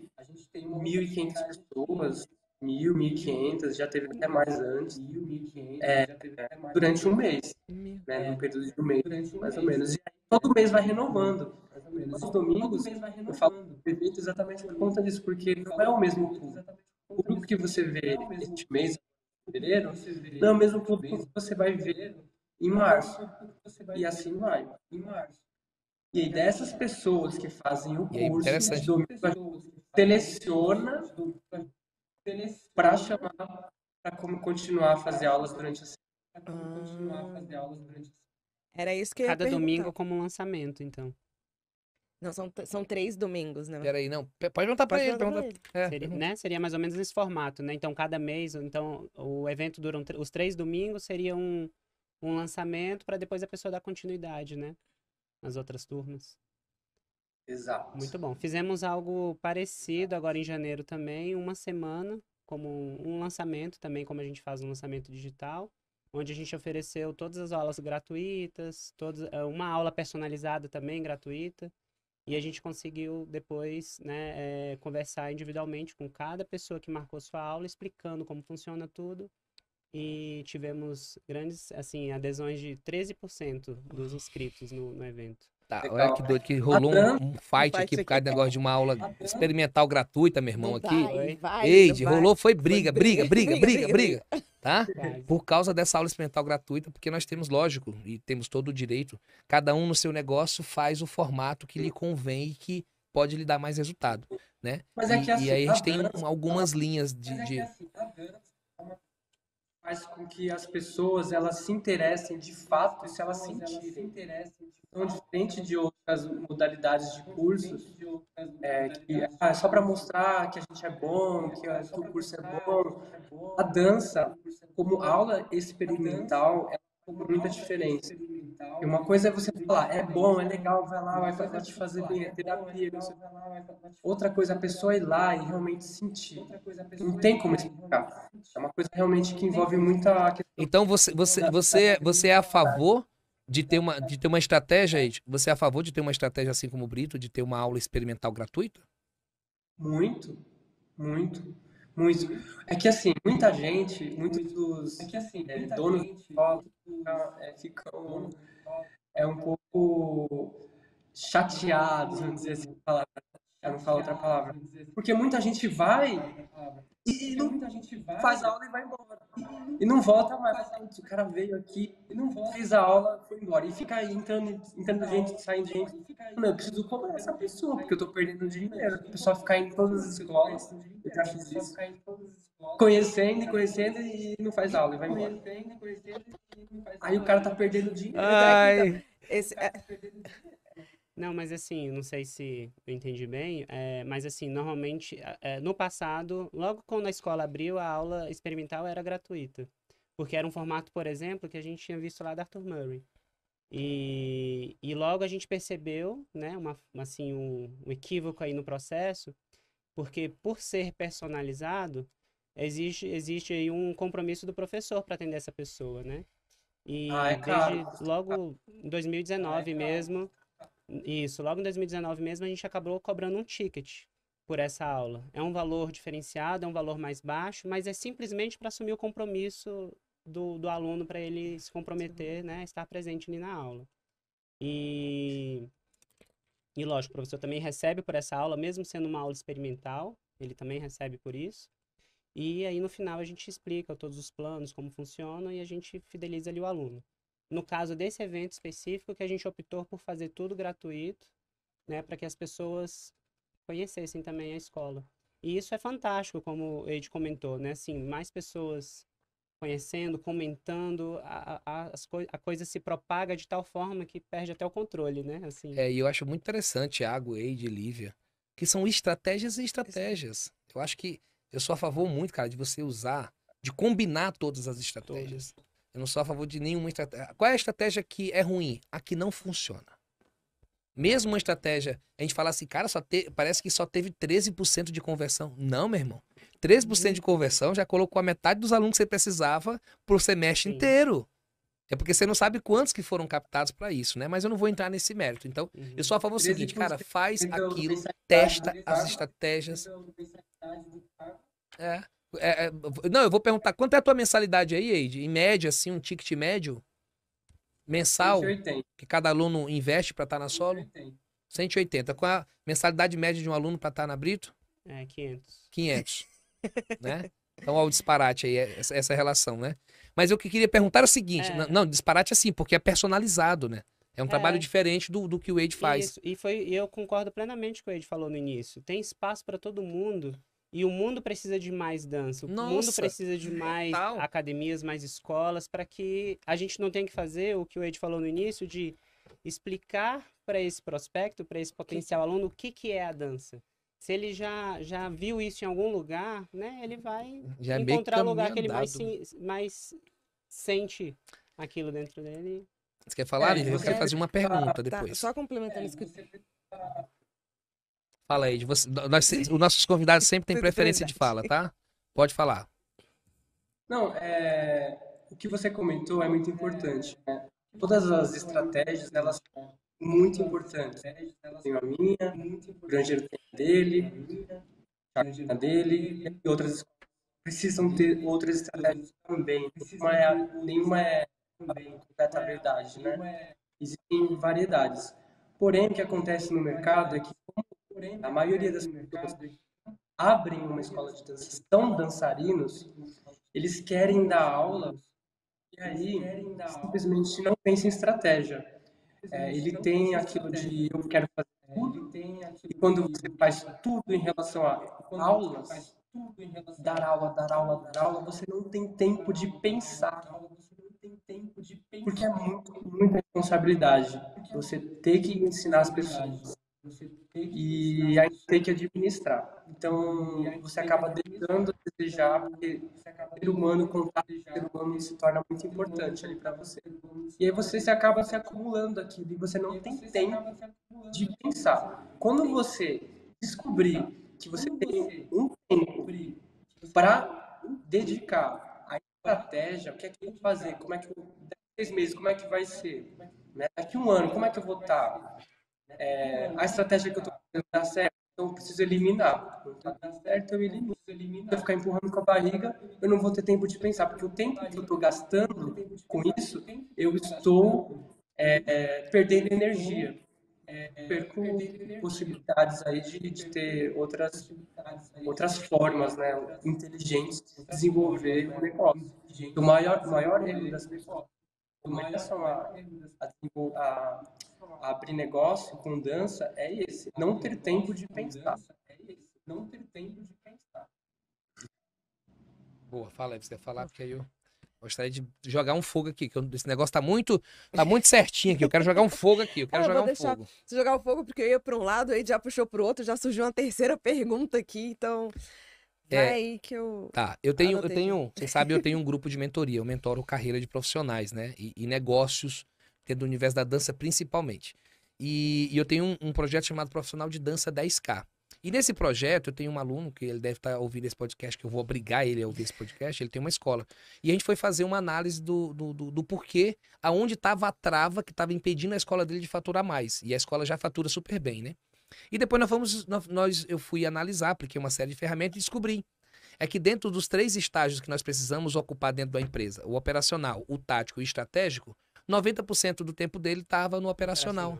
1.500 pessoas, 1.000, 1.500, já teve até mais antes, é, durante um mês, né, no período de um mês, mais ou menos. E todo mês vai renovando. Os domingos, eu falo evento exatamente por conta disso, porque não é o mesmo público. O público que você vê este mês, em fevereiro, não é o mesmo público que você vai ver em março. E assim vai. E aí, dessas pessoas que fazem o curso de domingo, seleciona para chamar para continuar a fazer aulas durante a semana. Era isso que eu Cada domingo como lançamento, então. Não, são, são três domingos, né? Peraí, não. Pode perguntar pra ele. Pergunta... É. Seria, né? Seria mais ou menos nesse formato, né? Então, cada mês, então, o evento dura um, os três domingos, seria um, um lançamento para depois a pessoa dar continuidade, né? Nas outras turmas. Exato. Muito bom. Fizemos algo parecido agora em janeiro também, uma semana, como um lançamento também, como a gente faz um lançamento digital, onde a gente ofereceu todas as aulas gratuitas, todas, eh, uma aula personalizada também gratuita. E a gente conseguiu depois né, é, conversar individualmente com cada pessoa que marcou sua aula, explicando como funciona tudo. E tivemos grandes assim, adesões de 13% dos inscritos no, no evento. Tá, olha que doido, que rolou um, um fight aqui por causa do negócio de uma aula experimental gratuita, meu irmão, aqui. Vai, vai, Eide, rolou, foi briga, briga, briga, briga, [LAUGHS] briga, tá? Por causa dessa aula experimental gratuita, porque nós temos, lógico, e temos todo o direito, cada um no seu negócio faz o formato que lhe convém e que pode lhe dar mais resultado, né? Mas é que assim, e, aí a gente tem um, algumas linhas de... de... Faz com que as pessoas elas se interessem de fato se elas sentirem. Então, diferente de outras modalidades de cursos, é, que é só para mostrar que a gente é bom, que, o curso é bom, a dança, como aula experimental, é muita diferença. E uma coisa é você falar, é bom, é legal, vai lá, vai, vai te fazer bem, é terapia. Outra coisa, a pessoa ir lá e realmente sentir. Não tem como explicar. É uma coisa realmente que envolve muita. Então você, você, você, você é a favor de ter uma, de ter uma estratégia, você é a favor de ter uma estratégia assim como o Brito, de ter uma aula experimental gratuita? Muito, muito. Muito. É que assim, muita gente, muitos dos é que, assim, é, donos de escola é, ficam é um pouco chateados, vamos dizer assim, palavra. Eu não falo outra palavra. Porque muita gente vai e, e não faz aula e vai embora. E não volta mais. O cara veio aqui, e não fez a aula, foi embora. E fica aí entrando, entrando gente, saindo gente. Não, eu preciso cobrar essa pessoa, porque eu tô perdendo dinheiro. O pessoal ficar em todas as escolas. Eu já fiz isso. Conhecendo e conhecendo e não faz aula e vai embora. Aí o cara tá perdendo dinheiro. Ai. Esse, é... Não, mas assim, não sei se eu entendi bem, é, mas assim, normalmente, é, no passado, logo quando a escola abriu, a aula experimental era gratuita. Porque era um formato, por exemplo, que a gente tinha visto lá da Arthur Murray. E, e logo a gente percebeu, né, uma, assim, um, um equívoco aí no processo, porque por ser personalizado, existe, existe aí um compromisso do professor para atender essa pessoa, né? E ah, é desde logo em 2019 ah, é mesmo, isso, logo em 2019 mesmo, a gente acabou cobrando um ticket por essa aula. É um valor diferenciado, é um valor mais baixo, mas é simplesmente para assumir o compromisso do, do aluno para ele se comprometer, né, estar presente ali na aula. E, e lógico, o professor também recebe por essa aula, mesmo sendo uma aula experimental, ele também recebe por isso. E aí no final a gente explica todos os planos, como funcionam e a gente fideliza ali o aluno. No caso desse evento específico, que a gente optou por fazer tudo gratuito, né, para que as pessoas conhecessem também a escola. E isso é fantástico, como o Ed comentou, né? Assim, mais pessoas conhecendo, comentando, a, a, as coi a coisa se propaga de tal forma que perde até o controle, né? Assim. É, e eu acho muito interessante, Thiago, Eide, Lívia, que são estratégias e estratégias. Eu acho que eu sou a favor muito, cara, de você usar, de combinar todas as estratégias. Eu não sou a favor de nenhuma estratégia. Qual é a estratégia que é ruim? A que não funciona. Mesmo uma estratégia, a gente fala assim, cara, só te... parece que só teve 13% de conversão. Não, meu irmão. 13% de conversão já colocou a metade dos alunos que você precisava pro semestre Sim. inteiro. É porque você não sabe quantos que foram captados para isso, né? Mas eu não vou entrar nesse mérito. Então, Uhum. eu sou a favor do seguinte, cara, faz aquilo, testa as estratégias. É, é, é, não, eu vou perguntar, quanto é a tua mensalidade aí, Eide? Em média, assim, um ticket médio? Mensal, 180, que cada aluno investe para estar na solo? 180. 180. Qual a mensalidade média de um aluno para estar na Brito? É, 500. 500. [LAUGHS] né? Então, olha o disparate aí, essa, essa relação, né? Mas eu que queria perguntar é o seguinte: É. não, não, disparate assim, porque é personalizado, né? É um É. trabalho diferente do, do que o Wade faz. Isso, e foi, eu concordo plenamente com o Ed falou no início. Tem espaço para todo mundo e o mundo precisa de mais dança. O mundo Nossa, precisa de mais total. academias, mais escolas, para que a gente não tenha que fazer o que o Ed falou no início de explicar para esse prospecto, para esse potencial aluno, o que, que é a dança. Se ele já, já viu isso em algum lugar, né, ele vai Já é encontrar o lugar que ele mais, se- mais sente aquilo dentro dele. Você quer falar, É, Lívia? Eu você- quero fazer uma pergunta Tá, depois. só complementando isso que Fala aí. Você, nós, os nossos convidados [LAUGHS] sempre têm preferência de fala, tá? Pode falar. Não, é, o que você comentou é muito importante. né? Todas as estratégias, elas são muito importantes. Tenho a minha, o Grangeiro tem a dele, a Thiago tem a dele, e outras precisam ter outras estratégias também. Nenhuma é, nenhuma é a completa verdade, né? Existem variedades. Porém, o que acontece no mercado é que como a maioria das pessoas abrem uma escola de dança, são dançarinos, eles querem dar aula e aí simplesmente não pensa em estratégia. É, ele tem aquilo de eu quero fazer tudo, e quando você faz tudo em relação a aulas, dar aula, dar aula, dar aula, você não tem tempo de pensar. Porque é muito, muita responsabilidade. Você ter que ensinar as pessoas. E aí tem que administrar. Então, você acaba deixando a desejar, porque ser humano, contato com ser humano se torna muito importante ali para você. E aí você se acaba se acumulando aquilo e você não tem tempo de pensar. Quando você descobrir que você tem um tempo para dedicar a estratégia, o que é que eu vou fazer, como é que eu, daqui a seis meses, como é que vai ser, né? daqui a um ano, como é que eu vou estar, É, a estratégia que eu estou fazendo dá certo, então eu preciso eliminar, não está dando certo, eu elimino, se eu ficar empurrando com a barriga, eu não vou ter tempo de pensar, porque o tempo que eu estou gastando com isso, eu estou é, é, perdendo energia, perco possibilidades aí de, de ter outras outras formas, né, inteligentes de desenvolver o negócio. O maior, maior erro das pessoas começam a, a- a abrir negócio com dança é esse, não ter tempo de pensar. Não ter tempo de pensar. Boa, fala aí, você quer falar, porque aí eu gostaria de jogar um fogo aqui, que esse negócio tá muito, tá muito certinho aqui. Eu quero jogar um fogo aqui, eu quero Ah, eu jogar um deixar- fogo. Se jogar o fogo, porque eu ia para um lado, aí já puxou pro outro, já surgiu uma terceira pergunta aqui, então. É. aí que eu. Tá, eu tenho, eu tenho, você sabe, eu tenho um grupo de mentoria, eu mentoro carreira de profissionais, né? E, e negócios dentro do universo da dança principalmente. E, e eu tenho um, um projeto chamado Profissional de Dança 10K. E nesse projeto eu tenho um aluno que ele deve estar ouvindo esse podcast, que eu vou obrigar ele a ouvir esse podcast, ele tem uma escola. E a gente foi fazer uma análise do, do, do, do porquê, aonde estava a trava que estava impedindo a escola dele de faturar mais. E a escola já fatura super bem, né? E depois nós fomos, nós, nós- eu fui analisar, apliquei uma série de ferramentas e descobri. é que dentro dos três estágios que nós precisamos ocupar dentro da empresa, o operacional, o tático e o estratégico, 90% do tempo dele estava no operacional.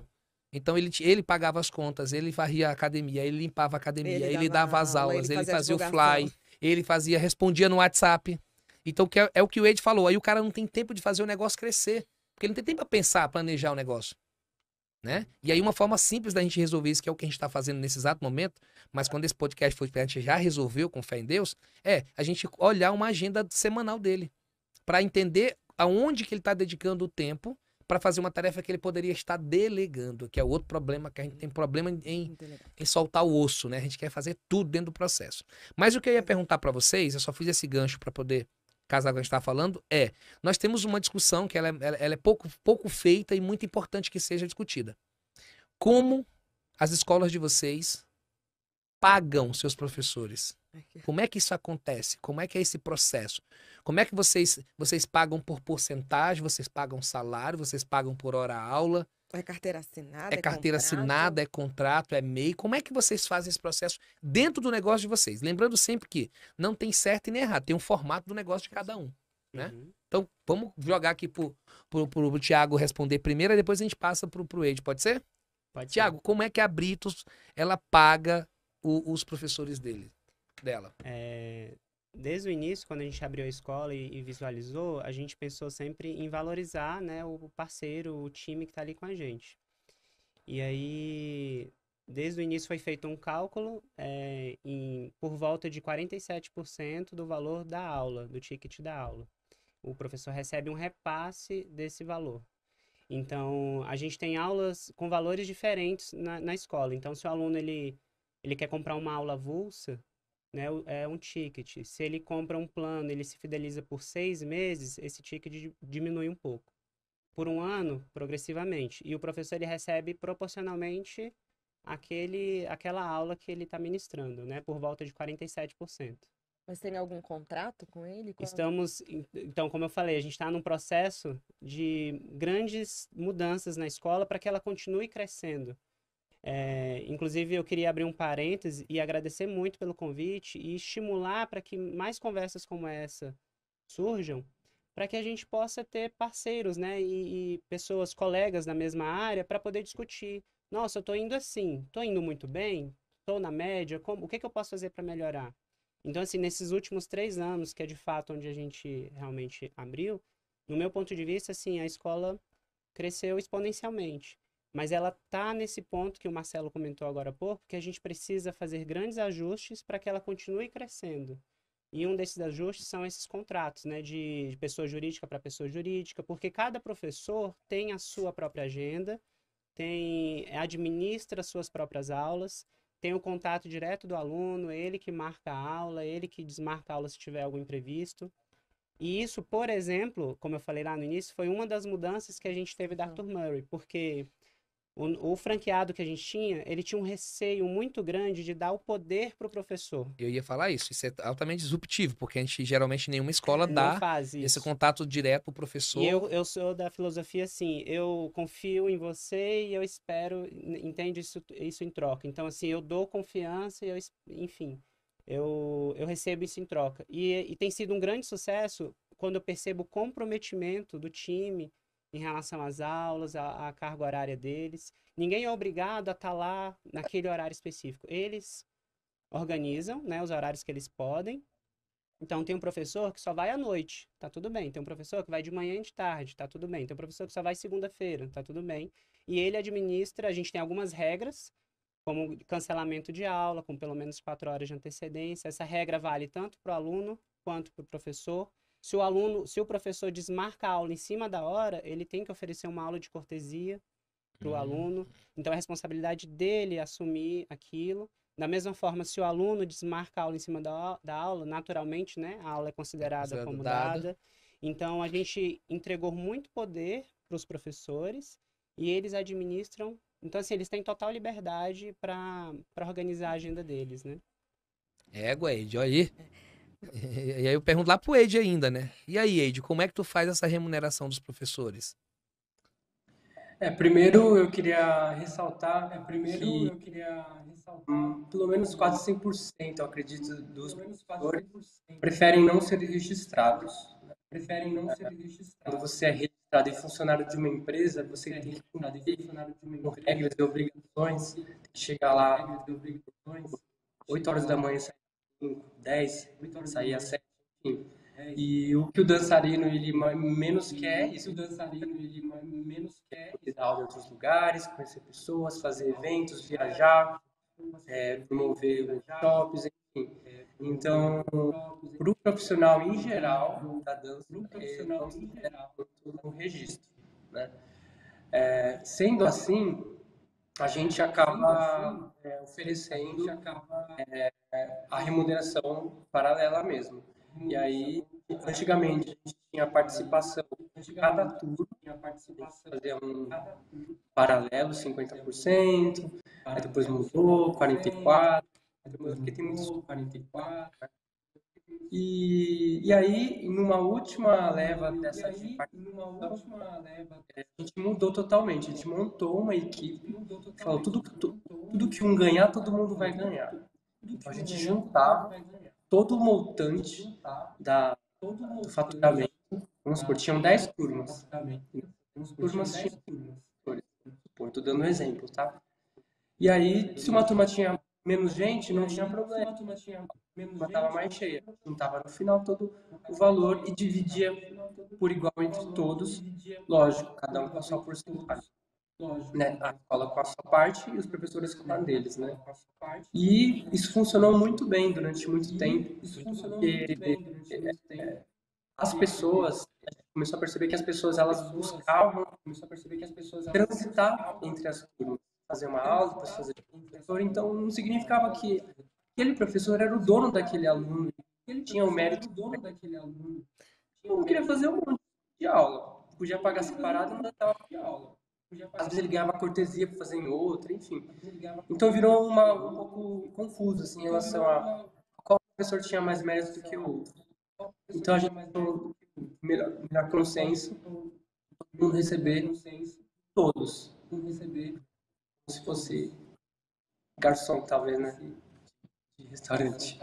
Então ele, ele pagava as contas, ele varria a academia, ele limpava a academia, ele, Ele dava dava as aula, aulas, ele ele, fazia fazia o fly, ele fazia, respondia no WhatsApp. Então que é, é o que o Ed falou. Aí o cara não tem tempo de fazer o negócio crescer, porque ele não tem tempo para pensar, planejar o negócio. Né? E aí uma forma simples da gente resolver isso, que é o que a gente está fazendo nesse exato momento, mas quando esse podcast foi, a gente já resolveu com fé em Deus, é a gente olhar uma agenda semanal dele, para entender aonde que ele está dedicando o tempo para fazer uma tarefa que ele poderia estar delegando, que é outro problema, que a gente tem problema em, em soltar o osso, né? A gente quer fazer tudo dentro do processo. Mas o que eu ia perguntar para vocês, eu só fiz esse gancho para poder casar com o que a gente está falando, é: nós temos uma discussão que ela, é- ela- ela é pouco, pouco feita e muito importante que seja discutida. Como as escolas de vocês pagam seus professores? Como é que isso acontece? Como é que é esse processo? Como é que vocês, vocês pagam por porcentagem? Vocês pagam salário? Vocês pagam por hora aula? É carteira assinada? É carteira contrato? assinada, é contrato, é MEI. Como é que vocês fazem esse processo dentro do negócio de vocês? Lembrando sempre que não tem certo e nem errado, tem um formato do negócio de cada um. né? Uhum. Então, vamos jogar aqui pro, pro, pro Tiago responder primeiro, e depois a gente passa pro, pro Ed, pode ser? Pode. Tiago, como é que a Britos, ela paga o- os professores dele, dela? É, desde o início, quando a gente abriu a escola e, e visualizou, a gente pensou sempre em valorizar, né, o parceiro, o time que está ali com a gente. E aí, desde o início foi feito um cálculo é, em, por volta de 47% do valor da aula, do ticket da aula. O professor recebe um repasse desse valor. Então, a gente tem aulas com valores diferentes na, na escola. Então, se o aluno ele, ele quer comprar uma aula avulsa, né, é um ticket. Se ele compra um plano, ele se fideliza por seis meses, esse ticket di- diminui um pouco. Por um ano, progressivamente. E o professor ele recebe proporcionalmente aquele, aquela aula que ele está ministrando, né, por volta de 47%. Mas tem algum contrato com ele? Qual- Estamos, então, como eu falei, a gente está num processo de grandes mudanças na escola para que ela continue crescendo. É, inclusive, eu queria abrir um parêntese e agradecer muito pelo convite e estimular para que mais conversas como essa surjam, para que a gente possa ter parceiros, né, e, e pessoas, colegas na mesma área, para poder discutir. Nossa, eu estou indo assim, estou indo muito bem, estou na média, como, o que, que eu posso fazer para melhorar? Então, assim, nesses últimos três anos, que é de fato onde a gente realmente abriu, no meu ponto de vista, assim, a escola cresceu exponencialmente. Mas ela tá nesse ponto que o Marcelo comentou agora há pouco, que a gente precisa fazer grandes ajustes para que ela continue crescendo. E um desses ajustes são esses contratos, né, de pessoa jurídica para pessoa jurídica, porque cada professor tem a sua própria agenda, tem administra as suas próprias aulas, tem o contato direto do aluno, ele que marca a aula, ele que desmarca a aula se tiver algum imprevisto. E isso, por exemplo, como eu falei lá no início, foi uma das mudanças que a gente teve da Legal. Arthur Murray, porque o, o franqueado que a gente tinha, ele tinha um receio muito grande de dar o poder para o professor. Eu ia falar isso, isso é altamente disruptivo, porque a gente geralmente nenhuma escola Não dá esse contato direto pro professor. E eu, eu sou da filosofia assim, eu confio em você e eu espero, entende isso, isso em troca. Então, assim, eu dou confiança e eu, enfim, eu, eu recebo isso em troca. E, e tem sido um grande sucesso quando eu percebo o comprometimento do time em relação às aulas, à, à carga horária deles. Ninguém é obrigado a estar lá naquele horário específico. Eles organizam, né, os horários que eles podem. Então, tem um professor que só vai à noite, tá tudo bem. Tem um professor que vai de manhã e de tarde, tá tudo bem. Tem um professor que só vai segunda-feira, tá tudo bem. E ele administra, a gente tem algumas regras, como cancelamento de aula, com pelo menos quatro horas de antecedência. Essa regra vale tanto para o aluno quanto para o professor. Se o aluno, se o professor desmarca a aula em cima da hora, ele tem que oferecer uma aula de cortesia para o Hum. aluno. Então, é responsabilidade dele assumir aquilo. Da mesma forma, se o aluno desmarca a aula em cima da, da aula, naturalmente, né, a aula é considerada considerado como dada. dada. Então, a gente entregou muito poder para os professores e eles administram. Então, assim, eles têm total liberdade para organizar a agenda deles, né? Égua, Ed, olha aí. [LAUGHS] E aí eu pergunto lá pro Ed ainda, né? E aí, Ed, como é que tu faz essa remuneração dos professores? É, primeiro eu queria ressaltar É, primeiro que eu queria ressaltar pelo menos quase 100%, eu acredito, dos professores preferem não ser registrados. preferem não ser Quando registrados. você é registrado e funcionário de uma empresa, você tem que cumprir com regras e obrigações, tem que chegar lá 8 horas da manhã, sair às 5, 10, sair às 7, enfim. E o que o dançarino ele menos quer é isso. o dançarino ele menos quer Ele dar aula em outros lugares, conhecer pessoas, fazer eventos, viajar, é, promover workshops, enfim. Então, para o profissional em geral da dança, ele não se interessa muito no registro. Né? É, sendo assim, a gente acaba é, oferecendo é, a remuneração paralela mesmo. E aí, antigamente, a gente tinha a participação de cada turno, fazia um paralelo, 50%, aí depois mudou, 44%, porque tem muitos 44%. E, e aí, numa última leva dessa participação, a gente mudou totalmente. A gente montou uma equipe falou tudo, tu- tudo que um ganhar, todo mundo vai ganhar. Então a gente juntava todo o montante da, do faturamento. Vamos supor, tinham 10 turmas. As turmas tinham tô dando um exemplo, tá? E aí, se uma turma tinha menos gente, não tinha problema. A turma tava mais cheia. Juntava no final todo o valor e dividia por igual entre todos. Lógico, cada um com a sua porcentagem. Né? A escola com a sua parte e os professores com a deles, né? E isso funcionou muito bem durante muito tempo, porque é, as pessoas, a gente começou a perceber que as pessoas elas buscavam transitar entre as turmas, fazer uma aula, depois fazer o professor, então não significava que aquele professor era o dono daquele aluno, ele tinha o mérito daquele aluno. Eu não queria fazer um monte de aula, podia pagar separado e não dava aula. Às vezes ele ganhava cortesia para fazer em outra, enfim. Então virou uma, um pouco confuso assim, em relação a qual professor tinha mais mérito do que o outro. Então a gente tem melhor, melhor consenso, todo mundo receber todos, como se fosse garçom, talvez, né? De restaurante.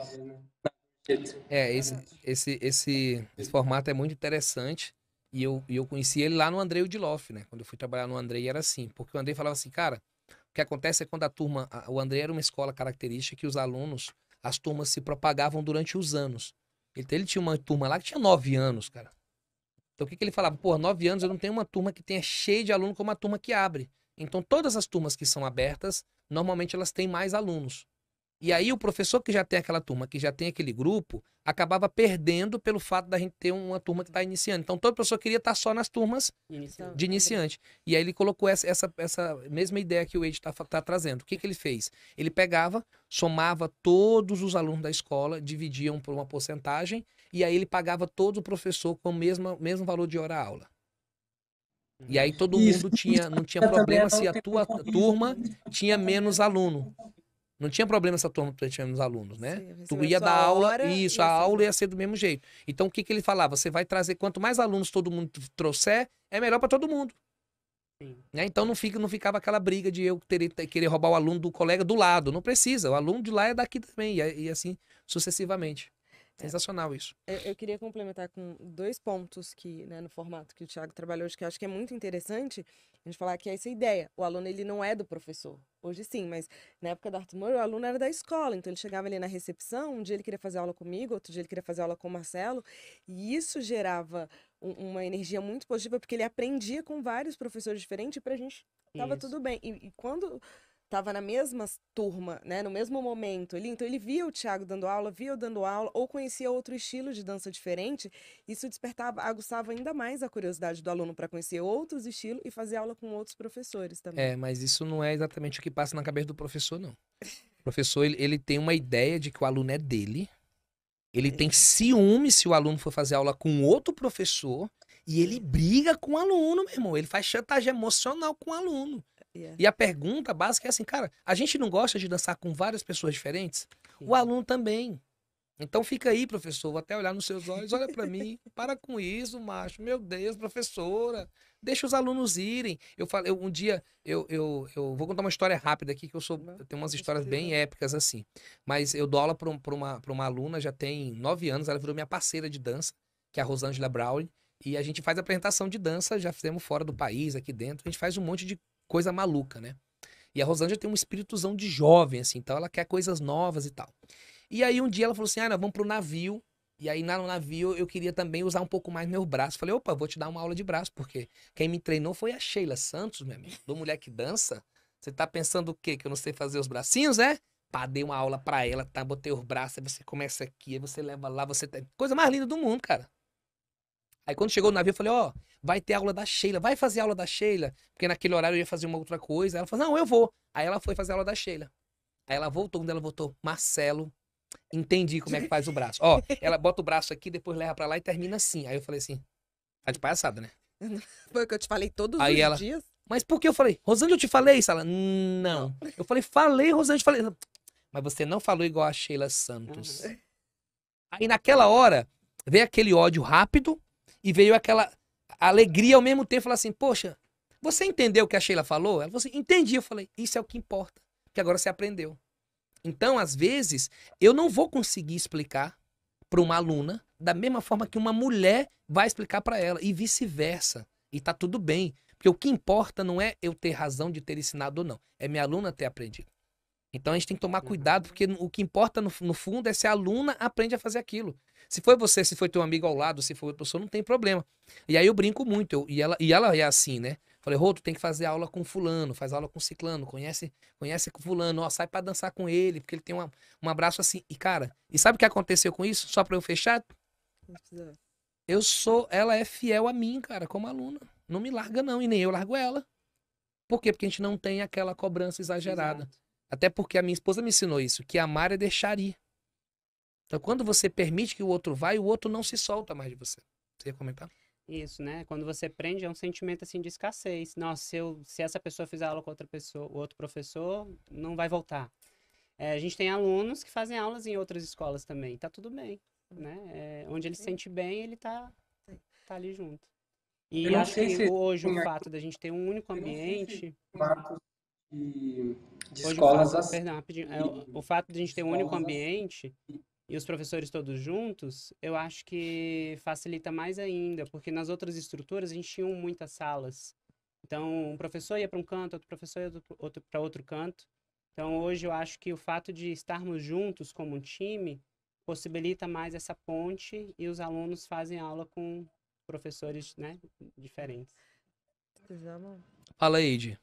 É, esse, esse, esse, esse formato é muito interessante. E eu, eu conheci ele lá no Andrei Udiloff, né? Quando eu fui trabalhar no Andrei era assim. Porque o Andrei falava assim, cara, o que acontece é quando a turma. O Andrei era uma escola característica que os alunos, as turmas se propagavam durante os anos. Então ele tinha uma turma lá que tinha nove anos, cara. Então o que, que ele falava? Pô, nove anos eu não tenho uma turma que tenha cheio de aluno como a turma que abre. Então todas as turmas que são abertas, normalmente elas têm mais alunos. E aí o professor que já tem aquela turma, que já tem aquele grupo, acabava perdendo pelo fato da gente ter uma turma que está iniciando. Então todo professor queria estar só nas turmas Iniciando. de iniciante. E aí ele colocou essa, essa, essa mesma ideia que o Ed está trazendo. O que, que ele fez? Ele pegava, somava todos os alunos da escola, dividiam por uma porcentagem, e aí ele pagava todo o professor com o mesmo, mesmo valor de hora-aula. E aí todo Isso. mundo tinha, não tinha [LAUGHS] problema se a tua turma tinha menos aluno. Não tinha problema se a turma tinha menos alunos, né? Sim, Tu ia dar aula, hora isso, e a aula ia ser do mesmo jeito. Então o que, que ele falava? Você vai trazer, quanto mais alunos todo mundo trouxer, é melhor para todo mundo. Né? Então não, fica, não ficava aquela briga de eu ter, ter- querer roubar o aluno do colega do lado. Não precisa, o aluno de lá é daqui também, e, e assim sucessivamente. Sensacional isso. Eu, eu queria complementar com dois pontos que, né, no formato que o Thiago trabalhou, hoje, que eu acho que é muito interessante a gente falar que é essa ideia. O aluno, ele não é do professor. Hoje sim, mas na época da Arthur Moura, o aluno era da escola. Então ele chegava ali na recepção, um dia ele queria fazer aula comigo, outro dia ele queria fazer aula com o Marcelo. E isso gerava um- uma energia muito positiva, porque ele aprendia com vários professores diferentes e pra gente tava Isso. tudo bem. E, e quando tava na mesma turma, né, no mesmo momento ali, então ele via o Thiago dando aula, via eu dando aula, ou conhecia outro estilo de dança diferente, isso despertava, aguçava ainda mais a curiosidade do aluno para conhecer outros estilos e fazer aula com outros professores também. É, mas isso não é exatamente o que passa na cabeça do professor, não. O professor, ele, ele tem uma ideia de que o aluno é dele. Ele tem ciúme se o aluno for fazer aula com outro professor. E ele briga com o aluno, meu irmão. Ele faz chantagem emocional com o aluno. Yeah. E a pergunta básica é assim, cara, a gente não gosta de dançar com várias pessoas diferentes? O aluno também. Então fica aí, professor, vou até olhar nos seus olhos, olha para mim, [LAUGHS] para com isso, macho. Meu Deus, professora, deixa os alunos irem. Eu falei, um dia, eu, eu, eu vou contar uma história rápida aqui, que eu sou, eu tenho umas histórias bem épicas assim. Mas eu dou aula para uma, pra uma aluna, já tem nove anos, ela virou minha parceira de dança, que é a Rosângela Brown, e a gente faz apresentação de dança, já fizemos fora do país, aqui dentro, a gente faz um monte de coisa maluca, né? E a Rosângela tem um espírituzão de jovem, assim, então ela quer coisas novas e tal. E aí um dia ela falou assim: ah, vamos pro navio. E aí no navio eu queria também usar um pouco mais meus braços. Falei, opa, vou te dar uma aula de braço, porque quem me treinou foi a Sheila Santos, meu amigo, do Mulher que Dança. Você tá pensando o quê? Que eu não sei fazer os bracinhos, é? Pá, dei uma aula pra ela, tá? Botei os braços, aí você começa aqui, aí você leva lá, você. Tá... Coisa mais linda do mundo, cara. Aí quando chegou no navio, eu falei, ó, vai ter aula da Sheila, vai fazer aula da Sheila, porque naquele horário eu ia fazer uma outra coisa. Ela falou, não, eu vou. Aí ela foi fazer aula da Sheila. Aí ela voltou, quando ela voltou, Marcelo, entendi como é que faz o braço. Ó, ela bota o braço aqui, depois leva pra lá e termina assim. Aí eu falei assim, tá de palhaçada, né? [LAUGHS] Foi o que eu te falei todos Aí os ela- dias. Mas por que eu falei? Rosângela, eu te falei isso? Ela, não. Eu falei, falei, Rosângela, eu te falei. Mas você não falou igual a Sheila Santos. Aí naquela hora, veio aquele ódio rápido e veio aquela alegria ao mesmo tempo. Falar assim, poxa, você entendeu o que a Sheila falou? Ela falou assim, entendi. Eu falei, isso é o que importa, que agora você aprendeu. Então, às vezes, eu não vou conseguir explicar para uma aluna da mesma forma que uma mulher vai explicar para ela e vice-versa. E tá tudo bem, porque o que importa não é eu ter razão de ter ensinado ou não, é minha aluna ter aprendido. Então a gente tem que tomar Uhum. cuidado, porque o que importa no, no fundo é se a aluna aprende a fazer aquilo. Se foi você, se foi teu amigo ao lado, se foi outra pessoa, não tem problema. E aí eu brinco muito, eu- e, ela, e ela é assim, né? Falei, Rô, tu tem que fazer aula com fulano, faz aula com ciclano, conhece, conhece com fulano, ó, sai pra dançar com ele, porque ele tem uma, um abraço assim. E cara, e sabe o que aconteceu com isso? Só pra eu fechar? Eu sou, ela é fiel a mim, cara, como aluna. Não me larga não, e nem eu largo ela. Por quê? Porque a gente não tem aquela cobrança exagerada. Exato. Até porque a minha esposa me ensinou isso, que amar é deixar ir. Então, quando você permite que o outro vá, o outro não se solta mais de você. Você ia comentar? Isso, né? Quando você prende, é um sentimento assim de escassez. Nossa, se, eu, se essa pessoa fizer aula com outra pessoa, o outro professor, não vai voltar. É, a gente tem alunos que fazem aulas em outras escolas também. Tá tudo bem, né? É, onde ele se sente bem, ele tá, tá ali junto. E Eu acho que se hoje o fato da gente ter um único ambiente. De, de Hoje o escolas fato, assim. perdão, rapidinho, é, o, o fato de a gente ter um único Escolas ambiente e os professores todos juntos, eu acho que facilita mais ainda, porque nas outras estruturas a gente tinha muitas salas. Então, um professor ia para um canto, outro professor ia para outro canto. Então, hoje eu acho que o fato de estarmos juntos como um time possibilita mais essa ponte e os alunos fazem aula com professores, né, diferentes. Fala aí, Edi.